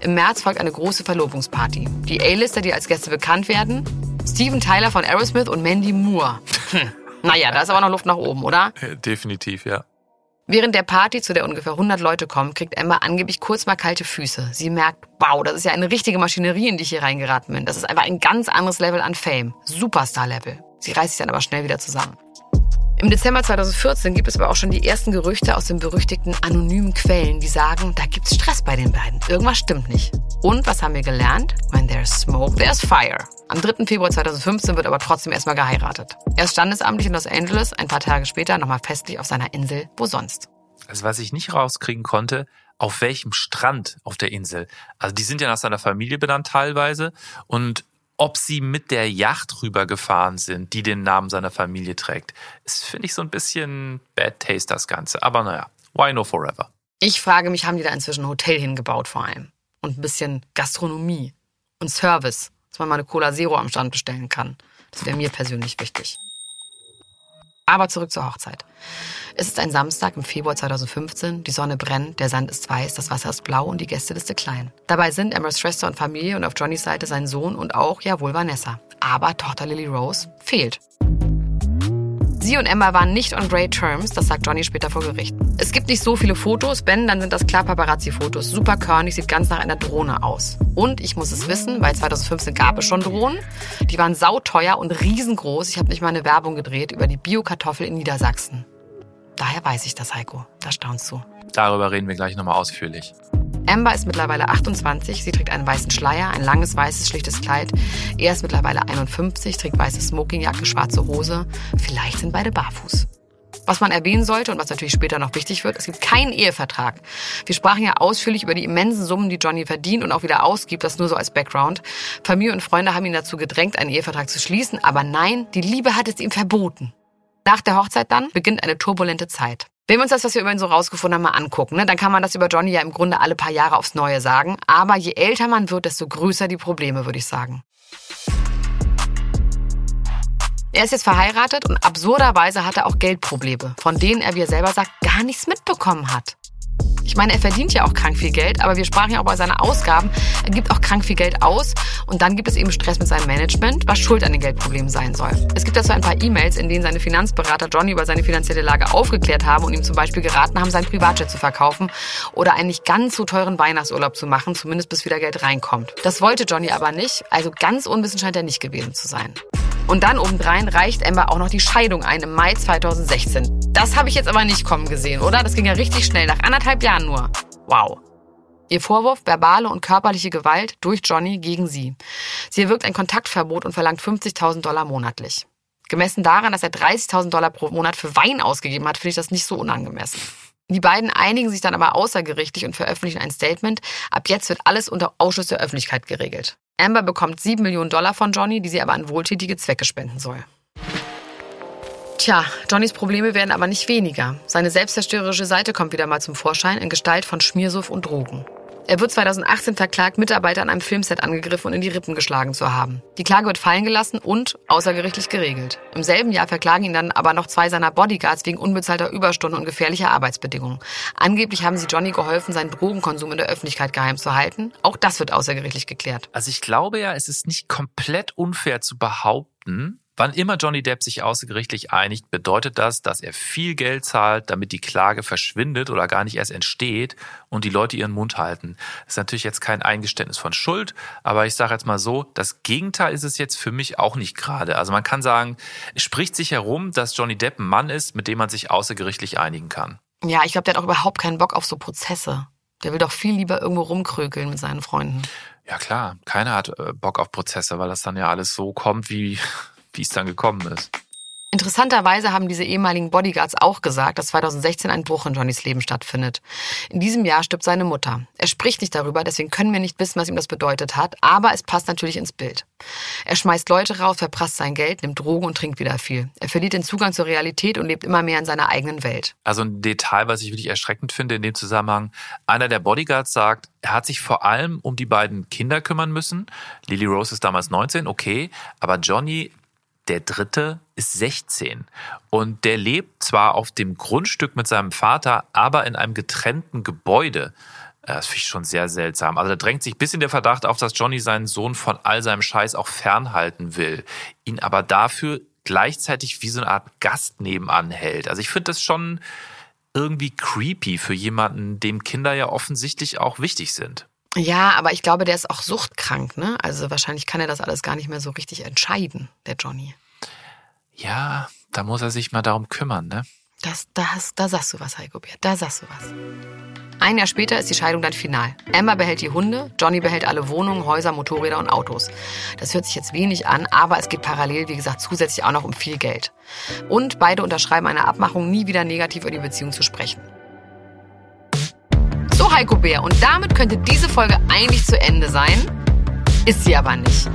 Im März folgt eine große Verlobungsparty. Die A-Lister, die als Gäste bekannt werden, Steven Tyler von Aerosmith und Mandy Moore. Hm. Naja, da ist aber noch Luft nach oben, oder? Definitiv, ja. Während der Party, zu der ungefähr 100 Leute kommen, kriegt Emma angeblich kurz mal kalte Füße. Sie merkt, wow, das ist ja eine richtige Maschinerie, in die ich hier reingeraten bin. Das ist einfach ein ganz anderes Level an Fame. Superstar-Level. Sie reißt sich dann aber schnell wieder zusammen. Im Dezember 2014 gibt es aber auch schon die ersten Gerüchte aus den berüchtigten anonymen Quellen, die sagen, da gibt's Stress bei den beiden. Irgendwas stimmt nicht. Und was haben wir gelernt? When there's smoke, there's fire. Am 3. Februar 2015 wird aber trotzdem erstmal geheiratet. Erst standesamtlich in Los Angeles, ein paar Tage später nochmal festlich auf seiner Insel, wo sonst. Also was ich nicht rauskriegen konnte, auf welchem Strand auf der Insel. Also die sind ja nach seiner Familie benannt teilweise und ob sie mit der Yacht rübergefahren sind, die den Namen seiner Familie trägt, ist, finde ich, so ein bisschen Bad Taste das Ganze. Aber naja, why no forever? Ich frage mich, haben die da inzwischen ein Hotel hingebaut vor allem? Und ein bisschen Gastronomie und Service, dass man mal eine Cola Zero am Stand bestellen kann. Das wäre mir persönlich wichtig. Aber zurück zur Hochzeit. Es ist ein Samstag im Februar 2015. Die Sonne brennt, der Sand ist weiß, das Wasser ist blau und die Gästeliste klein. Dabei sind Amber's Schwester und Familie und auf Johnnys Seite sein Sohn und auch, jawohl, Vanessa. Aber Tochter Lily Rose fehlt. Sie und Emma waren nicht on great terms, das sagt Johnny später vor Gericht. Es gibt nicht so viele Fotos, wenn, dann sind das klar Paparazzi-Fotos. Super körnig, sieht ganz nach einer Drohne aus. Und ich muss es wissen, weil 2015 gab es schon Drohnen. Die waren sauteuer und riesengroß. Ich habe nicht mal eine Werbung gedreht über die Biokartoffel in Niedersachsen. Daher weiß ich das, Heiko. Da staunst du. Darüber reden wir gleich nochmal ausführlich. Amber ist mittlerweile 28, sie trägt einen weißen Schleier, ein langes weißes schlichtes Kleid. Er ist mittlerweile 51, trägt weiße Smokingjacke, schwarze Hose. Vielleicht sind beide barfuß. Was man erwähnen sollte und was natürlich später noch wichtig wird, es gibt keinen Ehevertrag. Wir sprachen ja ausführlich über die immensen Summen, die Johnny verdient und auch wieder ausgibt, das nur so als Background. Familie und Freunde haben ihn dazu gedrängt, einen Ehevertrag zu schließen, aber nein, die Liebe hat es ihm verboten. Nach der Hochzeit dann beginnt eine turbulente Zeit. Wenn wir uns das, was wir über ihn so rausgefunden haben, mal angucken, ne, dann kann man das über Johnny ja im Grunde alle paar Jahre aufs Neue sagen. Aber je älter man wird, desto größer die Probleme, würde ich sagen. Er ist jetzt verheiratet und absurderweise hat er auch Geldprobleme, von denen er, wie er selber sagt, gar nichts mitbekommen hat. Ich meine, er verdient ja auch krank viel Geld, aber wir sprachen ja auch bei seinen Ausgaben. Er gibt auch krank viel Geld aus und dann gibt es eben Stress mit seinem Management, was schuld an den Geldproblemen sein soll. Es gibt dazu ein paar E-Mails, in denen seine Finanzberater Johnny über seine finanzielle Lage aufgeklärt haben und ihm zum Beispiel geraten haben, sein Privatjet zu verkaufen oder einen nicht ganz so teuren Weihnachtsurlaub zu machen, zumindest bis wieder Geld reinkommt. Das wollte Johnny aber nicht, also ganz unwissend scheint er nicht gewesen zu sein. Und dann obendrein reicht Amber auch noch die Scheidung ein im Mai 2016. Das habe ich jetzt aber nicht kommen gesehen, oder? Das ging ja richtig schnell, nach anderthalb Jahren nur. Wow. Ihr Vorwurf verbale und körperliche Gewalt durch Johnny gegen sie. Sie erwirkt ein Kontaktverbot und verlangt 50.000 Dollar monatlich. Gemessen daran, dass er 30.000 Dollar pro Monat für Wein ausgegeben hat, finde ich das nicht so unangemessen. Die beiden einigen sich dann aber außergerichtlich und veröffentlichen ein Statement. Ab jetzt wird alles unter Ausschuss der Öffentlichkeit geregelt. Amber bekommt 7 Millionen Dollar von Johnny, die sie aber an wohltätige Zwecke spenden soll. Tja, Johnnys Probleme werden aber nicht weniger. Seine selbstzerstörerische Seite kommt wieder mal zum Vorschein in Gestalt von Schmiersuff und Drogen. Er wird 2018 verklagt, Mitarbeiter an einem Filmset angegriffen und in die Rippen geschlagen zu haben. Die Klage wird fallen gelassen und außergerichtlich geregelt. Im selben Jahr verklagen ihn dann aber noch zwei seiner Bodyguards wegen unbezahlter Überstunden und gefährlicher Arbeitsbedingungen. Angeblich haben sie Johnny geholfen, seinen Drogenkonsum in der Öffentlichkeit geheim zu halten. Auch das wird außergerichtlich geklärt. Also ich glaube ja, es ist nicht komplett unfair zu behaupten, Wann immer Johnny Depp sich außergerichtlich einigt, bedeutet das, dass er viel Geld zahlt, damit die Klage verschwindet oder gar nicht erst entsteht und die Leute ihren Mund halten. Das ist natürlich jetzt kein Eingeständnis von Schuld, aber ich sage jetzt mal so, das Gegenteil ist es jetzt für mich auch nicht gerade. Also man kann sagen, es spricht sich herum, dass Johnny Depp ein Mann ist, mit dem man sich außergerichtlich einigen kann. Ja, ich glaube, der hat auch überhaupt keinen Bock auf so Prozesse. Der will doch viel lieber irgendwo rumkrökeln mit seinen Freunden. Ja klar, keiner hat äh, Bock auf Prozesse, weil das dann ja alles so kommt, wie wie es dann gekommen ist. Interessanterweise haben diese ehemaligen Bodyguards auch gesagt, dass 2016 ein Bruch in Johnnys Leben stattfindet. In diesem Jahr stirbt seine Mutter. Er spricht nicht darüber, deswegen können wir nicht wissen, was ihm das bedeutet hat, aber es passt natürlich ins Bild. Er schmeißt Leute raus, verprasst sein Geld, nimmt Drogen und trinkt wieder viel. Er verliert den Zugang zur Realität und lebt immer mehr in seiner eigenen Welt. Also ein Detail, was ich wirklich erschreckend finde in dem Zusammenhang. Einer der Bodyguards sagt, er hat sich vor allem um die beiden Kinder kümmern müssen. Lily Rose ist damals 19, okay, aber Johnny der dritte ist 16 und der lebt zwar auf dem Grundstück mit seinem Vater, aber in einem getrennten Gebäude. Äh, das finde ich schon sehr seltsam. Also da drängt sich ein bisschen der Verdacht auf, dass Johnny seinen Sohn von all seinem Scheiß auch fernhalten will, ihn aber dafür gleichzeitig wie so eine Art Gast nebenan hält. Also ich finde das schon irgendwie creepy für jemanden, dem Kinder ja offensichtlich auch wichtig sind. Ja, aber ich glaube, der ist auch suchtkrank, ne? Also wahrscheinlich kann er das alles gar nicht mehr so richtig entscheiden, der Johnny. Ja, da muss er sich mal darum kümmern, ne? Das, das, da sagst du was, Heiko Bär, da sagst du was. Ein Jahr später ist die Scheidung dann final. Emma behält die Hunde, Johnny behält alle Wohnungen, Häuser, Motorräder und Autos. Das hört sich jetzt wenig an, aber es geht parallel, wie gesagt, zusätzlich auch noch um viel Geld. Und beide unterschreiben eine Abmachung, nie wieder negativ über die Beziehung zu sprechen. Heiko Bär, und damit könnte diese Folge eigentlich zu Ende sein. Ist sie aber nicht.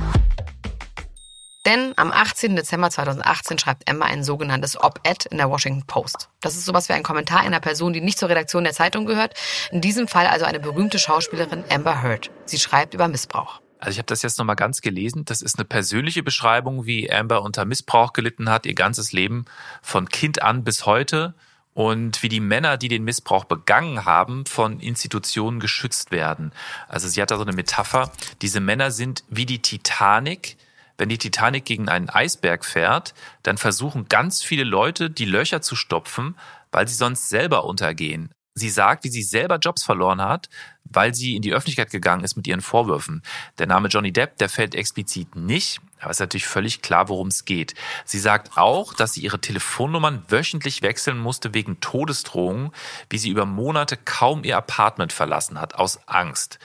Denn am 18. Dezember 2018 schreibt Emma ein sogenanntes Op-Ed in der Washington Post. Das ist sowas wie ein Kommentar einer Person, die nicht zur Redaktion der Zeitung gehört. In diesem Fall also eine berühmte Schauspielerin Amber Heard. Sie schreibt über Missbrauch. Also ich habe das jetzt nochmal ganz gelesen. Das ist eine persönliche Beschreibung, wie Amber unter Missbrauch gelitten hat, ihr ganzes Leben von Kind an bis heute und wie die Männer, die den Missbrauch begangen haben, von Institutionen geschützt werden. Also sie hat da so eine Metapher. Diese Männer sind wie die Titanic. Wenn die Titanic gegen einen Eisberg fährt, dann versuchen ganz viele Leute, die Löcher zu stopfen, weil sie sonst selber untergehen. Sie sagt, wie sie selber Jobs verloren hat, weil sie in die Öffentlichkeit gegangen ist mit ihren Vorwürfen. Der Name Johnny Depp, der fällt explizit nicht, aber es ist natürlich völlig klar, worum es geht. Sie sagt auch, dass sie ihre Telefonnummern wöchentlich wechseln musste wegen Todesdrohungen, wie sie über Monate kaum ihr Apartment verlassen hat, aus Angst.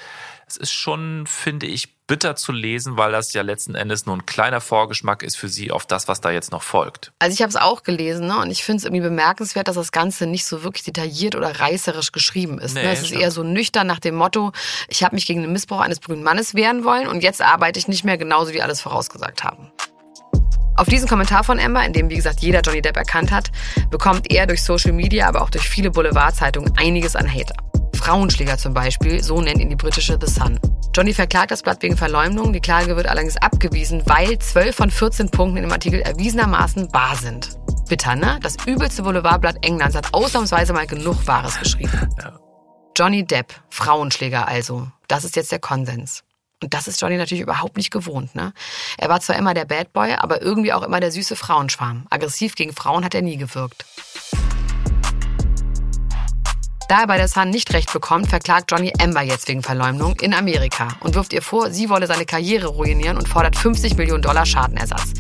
Es ist schon, finde ich, bitter zu lesen, weil das ja letzten Endes nur ein kleiner Vorgeschmack ist für sie auf das, was da jetzt noch folgt. Also ich habe es auch gelesen ne? und ich finde es irgendwie bemerkenswert, dass das Ganze nicht so wirklich detailliert oder reißerisch geschrieben ist. Nee, ne? Es ist eher so nüchtern nach dem Motto, ich habe mich gegen den Missbrauch eines berühmten Mannes wehren wollen und jetzt arbeite ich nicht mehr genauso, wie alles vorausgesagt haben. Auf diesen Kommentar von Amber, in dem wie gesagt jeder Johnny Depp erkannt hat, bekommt er durch Social Media, aber auch durch viele Boulevardzeitungen einiges an Hate ab. Frauenschläger zum Beispiel, so nennt ihn die britische The Sun. Johnny verklagt das Blatt wegen Verleumdung. Die Klage wird allerdings abgewiesen, weil 12 von 14 Punkten in dem Artikel erwiesenermaßen wahr sind. Bitter, ne? Das übelste Boulevardblatt Englands hat ausnahmsweise mal genug Wahres geschrieben. Johnny Depp, Frauenschläger also. Das ist jetzt der Konsens. Und das ist Johnny natürlich überhaupt nicht gewohnt. Ne? Er war zwar immer der Bad Boy, aber irgendwie auch immer der süße Frauenschwarm. Aggressiv gegen Frauen hat er nie gewirkt. Da er bei der Sun nicht recht bekommt, verklagt Johnny Amber jetzt wegen Verleumdung in Amerika und wirft ihr vor, sie wolle seine Karriere ruinieren und fordert 50 Millionen Dollar Schadenersatz.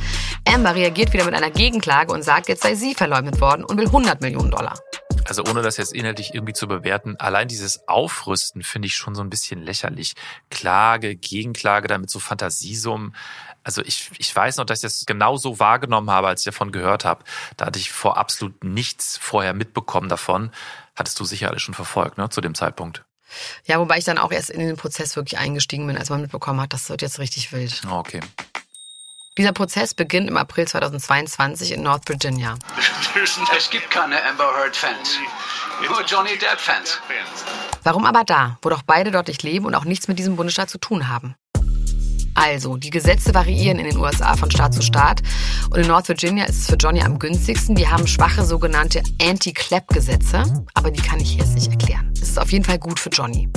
Amber reagiert wieder mit einer Gegenklage und sagt, jetzt sei sie verleumdet worden und will 100 Millionen Dollar. Also ohne das jetzt inhaltlich irgendwie zu bewerten, allein dieses Aufrüsten finde ich schon so ein bisschen lächerlich. Klage, Gegenklage, damit so Fantasiesummen. Also ich, ich weiß noch, dass ich das genau so wahrgenommen habe, als ich davon gehört habe. Da hatte ich vor absolut nichts vorher mitbekommen davon. Hattest du sicher alles schon verfolgt, ne, zu dem Zeitpunkt. Ja, wobei ich dann auch erst in den Prozess wirklich eingestiegen bin, als man mitbekommen hat, das wird jetzt richtig wild. Oh, Okay. Dieser Prozess beginnt im April 2022 in North Virginia. Es gibt keine Amber Heard-Fans. Nur Johnny Depp-Fans. Warum aber da, wo doch beide dort nicht leben und auch nichts mit diesem Bundesstaat zu tun haben? Also, die Gesetze variieren in den USA von Staat zu Staat und in North Virginia ist es für Johnny am günstigsten. Die haben schwache sogenannte Anti-Clap-Gesetze, aber die kann ich jetzt nicht erklären. Es ist auf jeden Fall gut für Johnny.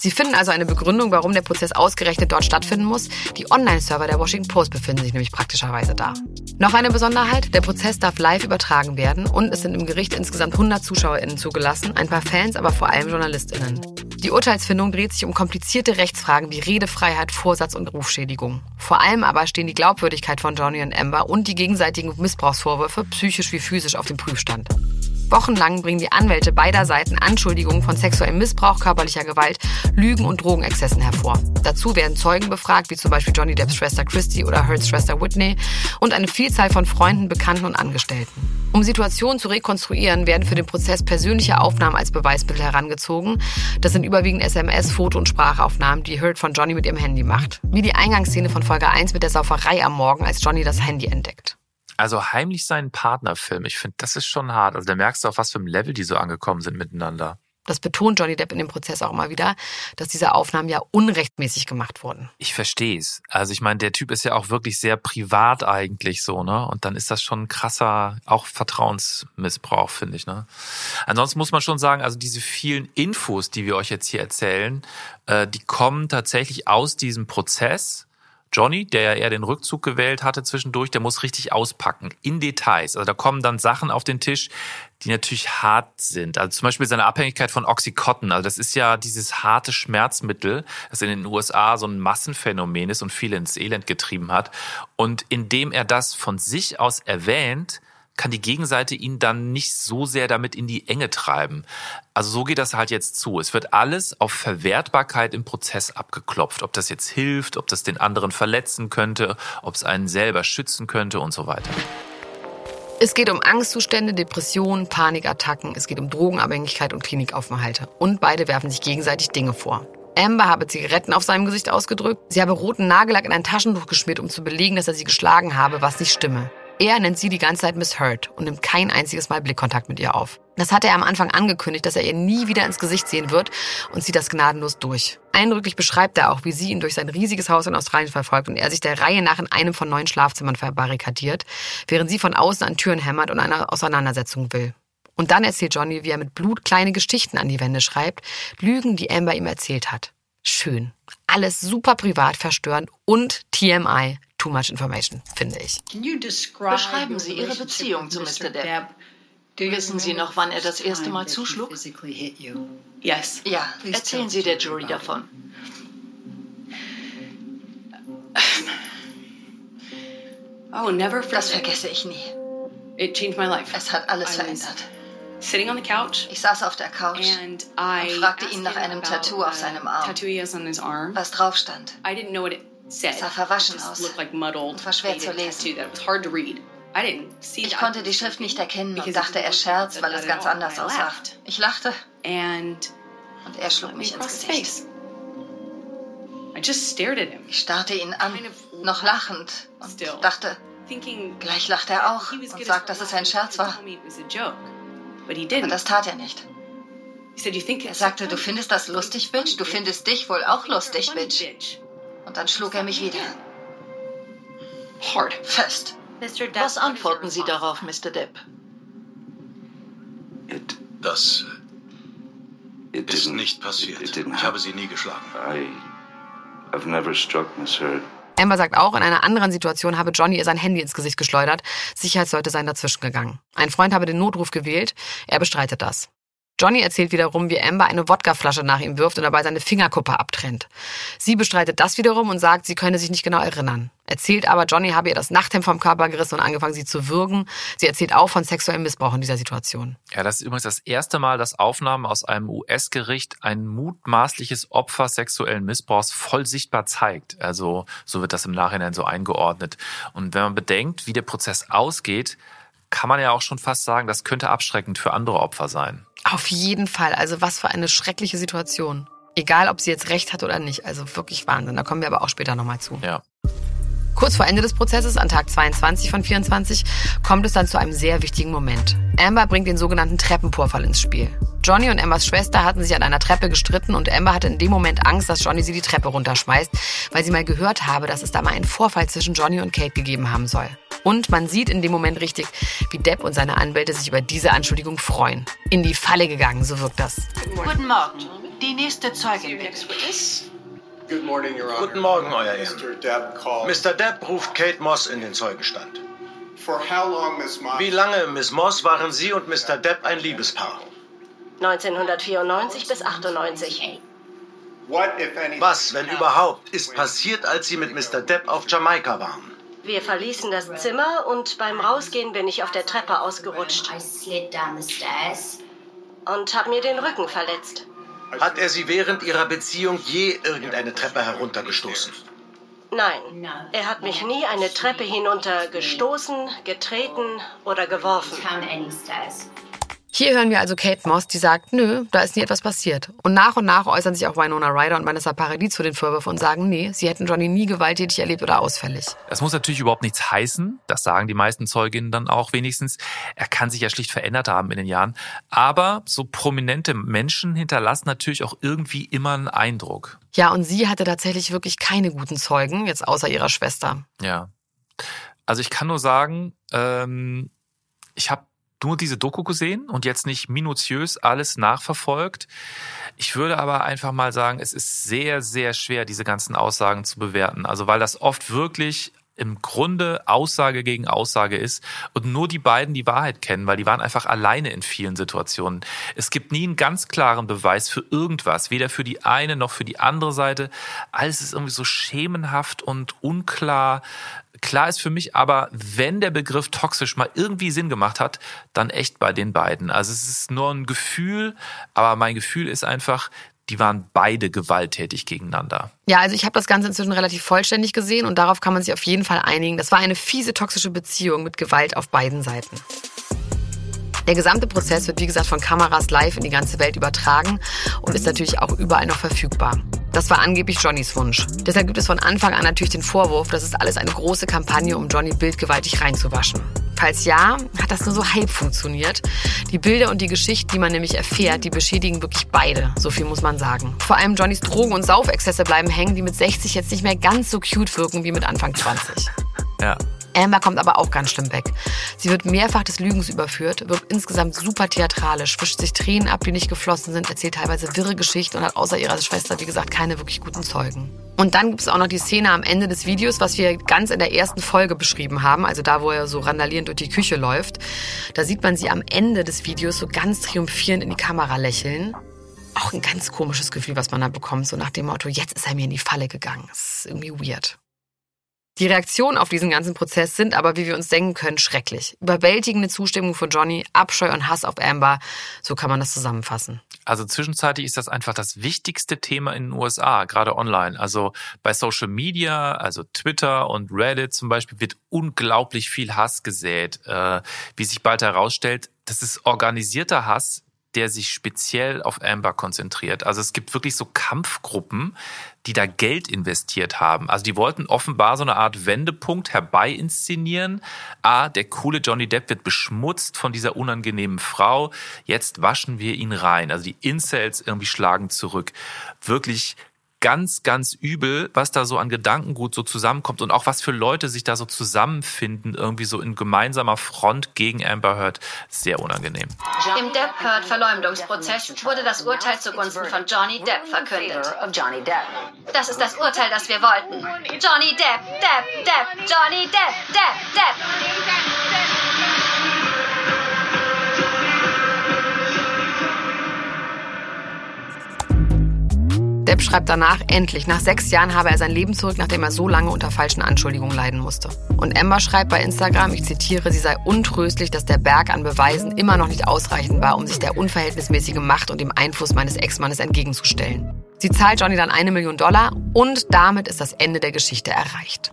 Sie finden also eine Begründung, warum der Prozess ausgerechnet dort stattfinden muss. Die Online-Server der Washington Post befinden sich nämlich praktischerweise da. Noch eine Besonderheit, der Prozess darf live übertragen werden und es sind im Gericht insgesamt 100 ZuschauerInnen zugelassen, ein paar Fans, aber vor allem JournalistInnen. Die Urteilsfindung dreht sich um komplizierte Rechtsfragen wie Redefreiheit, Vorsatz und Rufschädigung. Vor allem aber stehen die Glaubwürdigkeit von Johnny und Amber und die gegenseitigen Missbrauchsvorwürfe psychisch wie physisch auf dem Prüfstand. Wochenlang bringen die Anwälte beider Seiten Anschuldigungen von sexuellem Missbrauch, körperlicher Gewalt, Lügen und Drogenexzessen hervor. Dazu werden Zeugen befragt, wie zum Beispiel Johnny Depps Schwester Christy oder Hurts Schwester Whitney und eine Vielzahl von Freunden, Bekannten und Angestellten. Um Situationen zu rekonstruieren, werden für den Prozess persönliche Aufnahmen als Beweismittel herangezogen. Das sind überwiegend SMS, Foto- und Sprachaufnahmen, die Hurt von Johnny mit ihrem Handy macht. Wie die Eingangsszene von Folge 1 mit der Sauferei am Morgen, als Johnny das Handy entdeckt. Also heimlich seinen Partnerfilm, ich finde, das ist schon hart. Also da merkst du auf was für einem Level die so angekommen sind miteinander. Das betont Johnny Depp in dem Prozess auch mal wieder, dass diese Aufnahmen ja unrechtmäßig gemacht wurden. Ich verstehe es. Also ich meine, der Typ ist ja auch wirklich sehr privat eigentlich so, ne? Und dann ist das schon ein krasser, auch Vertrauensmissbrauch, finde ich, ne? Ansonsten muss man schon sagen, also diese vielen Infos, die wir euch jetzt hier erzählen, äh, die kommen tatsächlich aus diesem Prozess. Johnny, der ja eher den Rückzug gewählt hatte zwischendurch, der muss richtig auspacken, in Details. Also da kommen dann Sachen auf den Tisch, die natürlich hart sind. Also zum Beispiel seine Abhängigkeit von Oxycontin. Also das ist ja dieses harte Schmerzmittel, das in den USA so ein Massenphänomen ist und viele ins Elend getrieben hat. Und indem er das von sich aus erwähnt, kann die Gegenseite ihn dann nicht so sehr damit in die Enge treiben. Also so geht das halt jetzt zu. Es wird alles auf Verwertbarkeit im Prozess abgeklopft. Ob das jetzt hilft, ob das den anderen verletzen könnte, ob es einen selber schützen könnte und so weiter. Es geht um Angstzustände, Depressionen, Panikattacken, es geht um Drogenabhängigkeit und Klinikaufenthalte. Und beide werfen sich gegenseitig Dinge vor. Amber habe Zigaretten auf seinem Gesicht ausgedrückt. Sie habe roten Nagellack in ein Taschentuch geschmiert, um zu belegen, dass er sie geschlagen habe, was nicht stimme. Er nennt sie die ganze Zeit Miss Hurt und nimmt kein einziges Mal Blickkontakt mit ihr auf. Das hat er am Anfang angekündigt, dass er ihr nie wieder ins Gesicht sehen wird und zieht das gnadenlos durch. Eindrücklich beschreibt er auch, wie sie ihn durch sein riesiges Haus in Australien verfolgt und er sich der Reihe nach in einem von neun Schlafzimmern verbarrikadiert, während sie von außen an Türen hämmert und eine Auseinandersetzung will. Und dann erzählt Johnny, wie er mit Blut kleine Geschichten an die Wände schreibt, Lügen, die Amber ihm erzählt hat. Schön. Alles super privat, verstörend und TMI, too much information, finde ich. Beschreiben Sie Ihre Beziehung zu Mr. Depp. Wissen Sie noch, wann er das erste Mal zuschlug? Yes. Ja, erzählen Sie der Jury davon. Oh, never Das forget. vergesse ich nie. It changed my life. Es hat alles I was verändert. Sitting on the couch Ich saß auf der Couch and I und fragte asked ihn nach him einem about Tattoo auf seinem Arm. Tattoo he has on his arm. was drauf stand. I didn't know what it sah verwaschen aus und war schwer zu lesen. Ich konnte die Schrift nicht erkennen und dachte, er scherzt, weil es ganz anders aussah. Ich lachte And und er schlug mich ins Gesicht. face. I just stared at him, Ich starrte ihn an, noch lachend, und dachte, Gleich lacht er auch und sagt, as dass es ein Scherz war. aber das tat er nicht. He said, "You think Er sagte, du funny? findest das lustig, Bitch? Du findest dich wohl auch lustig, Bitch. Und dann schlug er mich wieder. Hard. Fest. Was antworten Sie darauf, Mr. Depp? It, Das it ist nicht passiert. Ich habe sie nie geschlagen. I, I've never struck Miss Heard. Amber sagt auch, in einer anderen Situation habe Johnny ihr sein Handy ins Gesicht geschleudert. Sicherheitsleute seien dazwischen gegangen. Ein Freund habe den Notruf gewählt. Er bestreitet das. Johnny erzählt wiederum, wie Amber eine Wodkaflasche nach ihm wirft und dabei seine Fingerkuppe abtrennt. Sie bestreitet das wiederum und sagt, sie könne sich nicht genau erinnern. Erzählt aber, Johnny habe ihr das Nachthemd vom Körper gerissen und angefangen, sie zu würgen. Sie erzählt auch von sexuellem Missbrauch in dieser Situation. Ja, das ist übrigens das erste Mal, dass Aufnahmen aus einem US-Gericht ein mutmaßliches Opfer sexuellen Missbrauchs voll sichtbar zeigt. Also so wird das im Nachhinein so eingeordnet. Und wenn man bedenkt, wie der Prozess ausgeht, kann man ja auch schon fast sagen, das könnte abschreckend für andere Opfer sein. Auf jeden Fall. Also was für eine schreckliche Situation. Egal, ob sie jetzt recht hat oder nicht. Also wirklich Wahnsinn. Da kommen wir aber auch später nochmal zu. Ja. Kurz vor Ende des Prozesses, an Tag 22 von 24, kommt es dann zu einem sehr wichtigen Moment. Amber bringt den sogenannten Treppenvorfall ins Spiel. Johnny und Ambers Schwester hatten sich an einer Treppe gestritten und Amber hatte in dem Moment Angst, dass Johnny sie die Treppe runterschmeißt, weil sie mal gehört habe, dass es da mal einen Vorfall zwischen Johnny und Kate gegeben haben soll. Und man sieht in dem Moment richtig, wie Depp und seine Anwälte sich über diese Anschuldigung freuen. In die Falle gegangen, so wirkt das. Guten Morgen. Die nächste Zeugin. Good morning, Your Honor. Guten Morgen, Euer Mr. Ehren. Depp. Mr. Depp ruft Kate Moss in den Zeugenstand. For how long, Miss Moss? Wie lange, Miss Moss, waren Sie und Mr. Depp ein Liebespaar? 1994 bis 98. What, if anything, Was, wenn überhaupt, ist passiert, als Sie mit Mr. Depp auf Jamaika waren? Wir verließen das Zimmer und beim Rausgehen bin ich auf der Treppe ausgerutscht und habe mir den Rücken verletzt. Hat er Sie während Ihrer Beziehung je irgendeine Treppe heruntergestoßen? Nein, er hat mich nie eine Treppe hinunter gestoßen, getreten oder geworfen. Hier hören wir also Kate Moss, die sagt, nö, da ist nie etwas passiert. Und nach und nach äußern sich auch Winona Ryder und Vanessa Paradis zu den Vorwürfen und sagen, nee, sie hätten Johnny nie gewalttätig erlebt oder ausfällig. Das muss natürlich überhaupt nichts heißen. Das sagen die meisten Zeuginnen dann auch wenigstens. Er kann sich ja schlicht verändert haben in den Jahren. Aber so prominente Menschen hinterlassen natürlich auch irgendwie immer einen Eindruck. Ja, und sie hatte tatsächlich wirklich keine guten Zeugen, jetzt außer ihrer Schwester. Ja. Also ich kann nur sagen, ähm, ich habe nur diese Doku gesehen und jetzt nicht minutiös alles nachverfolgt. Ich würde aber einfach mal sagen, es ist sehr, sehr schwer, diese ganzen Aussagen zu bewerten. Also weil das oft wirklich im Grunde Aussage gegen Aussage ist und nur die beiden die Wahrheit kennen, weil die waren einfach alleine in vielen Situationen. Es gibt nie einen ganz klaren Beweis für irgendwas, weder für die eine noch für die andere Seite. Alles ist irgendwie so schemenhaft und unklar. Klar ist für mich aber, wenn der Begriff toxisch mal irgendwie Sinn gemacht hat, dann echt bei den beiden. Also es ist nur ein Gefühl, aber mein Gefühl ist einfach, die waren beide gewalttätig gegeneinander. Ja, also ich habe das Ganze inzwischen relativ vollständig gesehen und darauf kann man sich auf jeden Fall einigen. Das war eine fiese toxische Beziehung mit Gewalt auf beiden Seiten. Der gesamte Prozess wird, wie gesagt, von Kameras live in die ganze Welt übertragen und ist natürlich auch überall noch verfügbar. Das war angeblich Johnnys Wunsch. Deshalb gibt es von Anfang an natürlich den Vorwurf, das ist alles eine große Kampagne, um Johnny bildgewaltig reinzuwaschen. Falls ja, hat das nur so halb funktioniert. Die Bilder und die Geschichten, die man nämlich erfährt, die beschädigen wirklich beide. So viel muss man sagen. Vor allem Johnnys Drogen- und Saufexzesse bleiben hängen, die mit 60 jetzt nicht mehr ganz so cute wirken wie mit Anfang 20. Ja. Amber kommt aber auch ganz schlimm weg. Sie wird mehrfach des Lügens überführt, wirkt insgesamt super theatralisch, wischt sich Tränen ab, die nicht geflossen sind, erzählt teilweise wirre Geschichten und hat außer ihrer Schwester, wie gesagt, keine wirklich guten Zeugen. Und dann gibt es auch noch die Szene am Ende des Videos, was wir ganz in der ersten Folge beschrieben haben, also da, wo er so randalierend durch die Küche läuft. Da sieht man sie am Ende des Videos so ganz triumphierend in die Kamera lächeln. Auch ein ganz komisches Gefühl, was man da bekommt, so nach dem Motto, jetzt ist er mir in die Falle gegangen. Das ist irgendwie weird. Die Reaktionen auf diesen ganzen Prozess sind aber, wie wir uns denken können, schrecklich. Überwältigende Zustimmung von Johnny, Abscheu und Hass auf Amber, so kann man das zusammenfassen. Also zwischenzeitlich ist das einfach das wichtigste Thema in den USA, gerade online. Also bei Social Media, also Twitter und Reddit zum Beispiel, wird unglaublich viel Hass gesät. Äh, wie sich bald herausstellt, das ist organisierter Hass, der sich speziell auf Amber konzentriert. Also es gibt wirklich so Kampfgruppen, die da Geld investiert haben. Also die wollten offenbar so eine Art Wendepunkt herbei inszenieren. Ah, der coole Johnny Depp wird beschmutzt von dieser unangenehmen Frau. Jetzt waschen wir ihn rein. Also die Incels irgendwie schlagen zurück. Wirklich ganz, ganz übel, was da so an Gedankengut so zusammenkommt und auch was für Leute sich da so zusammenfinden, irgendwie so in gemeinsamer Front gegen Amber Heard. Sehr unangenehm. Im Depp-Heard-Verleumdungsprozess wurde das Urteil zugunsten von Johnny Depp verkündet. Das ist das Urteil, das wir wollten. Johnny Depp, Depp, Depp, Johnny Depp, Depp, Depp. Depp schreibt danach, endlich, nach sechs Jahren habe er sein Leben zurück, nachdem er so lange unter falschen Anschuldigungen leiden musste. Und Amber schreibt bei Instagram, ich zitiere, sie sei untröstlich, dass der Berg an Beweisen immer noch nicht ausreichend war, um sich der unverhältnismäßigen Macht und dem Einfluss meines Ex-Mannes entgegenzustellen. Sie zahlt Johnny dann eine Million Dollar und damit ist das Ende der Geschichte erreicht.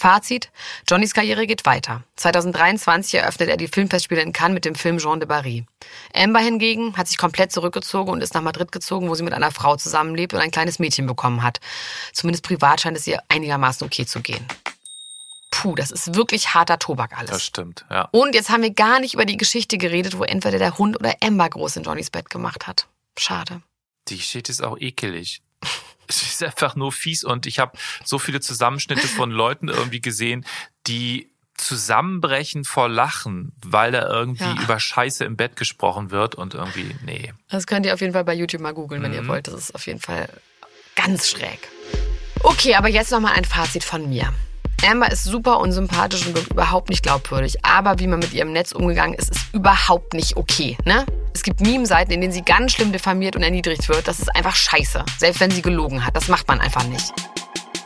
Fazit, Johnnys Karriere geht weiter. 2023 eröffnet er die Filmfestspiele in Cannes mit dem Film Jean de Barry. Amber hingegen hat sich komplett zurückgezogen und ist nach Madrid gezogen, wo sie mit einer Frau zusammenlebt und ein kleines Mädchen bekommen hat. Zumindest privat scheint es ihr einigermaßen okay zu gehen. Puh, das ist wirklich harter Tobak alles. Das stimmt, ja. Und jetzt haben wir gar nicht über die Geschichte geredet, wo entweder der Hund oder Amber groß in Johnnys Bett gemacht hat. Schade. Die Geschichte ist auch ekelig. es ist einfach nur fies und ich habe so viele Zusammenschnitte von Leuten irgendwie gesehen, die zusammenbrechen vor Lachen, weil da irgendwie Ja. über Scheiße im Bett gesprochen wird und irgendwie, nee. Das könnt ihr auf jeden Fall bei YouTube mal googeln, wenn ihr Mhm. wollt. Das ist auf jeden Fall ganz schräg. Okay, aber jetzt nochmal ein Fazit von mir. Amber ist super unsympathisch und überhaupt nicht glaubwürdig. Aber wie man mit ihr im Netz umgegangen ist, ist überhaupt nicht okay. Ne? Es gibt Meme-Seiten, in denen sie ganz schlimm diffamiert und erniedrigt wird. Das ist einfach scheiße. Selbst wenn sie gelogen hat. Das macht man einfach nicht.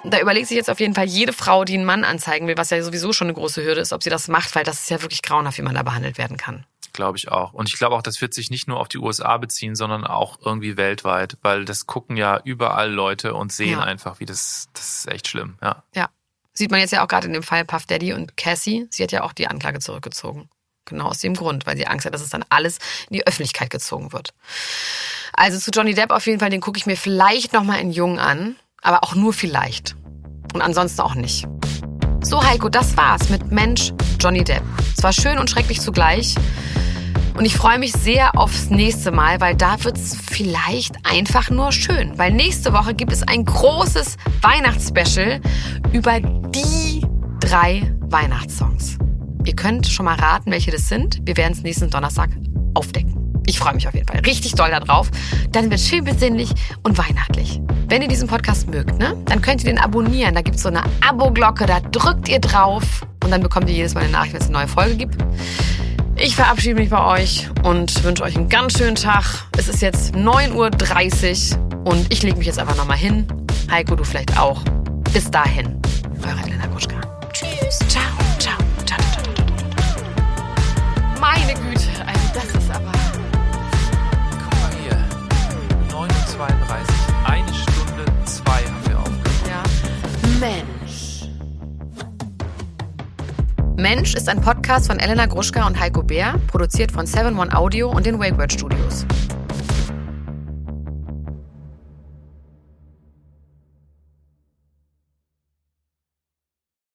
Da überlegt sich jetzt auf jeden Fall jede Frau, die einen Mann anzeigen will, was ja sowieso schon eine große Hürde ist, ob sie das macht, weil das ist ja wirklich grauenhaft, wie man da behandelt werden kann. Glaube ich auch. Und ich glaube auch, das wird sich nicht nur auf die USA beziehen, sondern auch irgendwie weltweit, weil das gucken ja überall Leute und sehen Ja. einfach, wie das, das ist echt schlimm, ja. Ja. Sieht man jetzt ja auch gerade in dem Fall Puff Daddy und Cassie. Sie hat ja auch die Anklage zurückgezogen. Genau aus dem Grund, weil sie Angst hat, dass es dann alles in die Öffentlichkeit gezogen wird. Also zu Johnny Depp auf jeden Fall, den gucke ich mir vielleicht nochmal in Jung an, aber auch nur vielleicht. Und ansonsten auch nicht. So, Heiko, das war's mit Mensch Johnny Depp. Es war schön und schrecklich zugleich. Und ich freue mich sehr aufs nächste Mal, weil da wird's vielleicht einfach nur schön. Weil nächste Woche gibt es ein großes Weihnachtsspecial über die drei Weihnachtssongs. Ihr könnt schon mal raten, welche das sind. Wir werden es nächsten Donnerstag aufdecken. Ich freue mich auf jeden Fall richtig doll darauf. Dann wird schön besinnlich und weihnachtlich. Wenn ihr diesen Podcast mögt, ne, dann könnt ihr den abonnieren. Da gibt's so eine Abo-Glocke, da drückt ihr drauf und dann bekommt ihr jedes Mal eine Nachricht, wenn es eine neue Folge gibt. Ich verabschiede mich bei euch und wünsche euch einen ganz schönen Tag. Es ist jetzt 9.30 Uhr und ich lege mich jetzt einfach nochmal hin. Heiko, du vielleicht auch. Bis dahin, eure Elena Gruschka. Tschüss, ciao, ciao, ciao, ciao, ciao, ciao, ciao. Meine Güte, also das ist aber... Guck mal hier. 9.32 Uhr. Mensch ist ein Podcast von Elena Gruschka und Heiko Bär, produziert von 7 One Audio und den Wakeword Studios.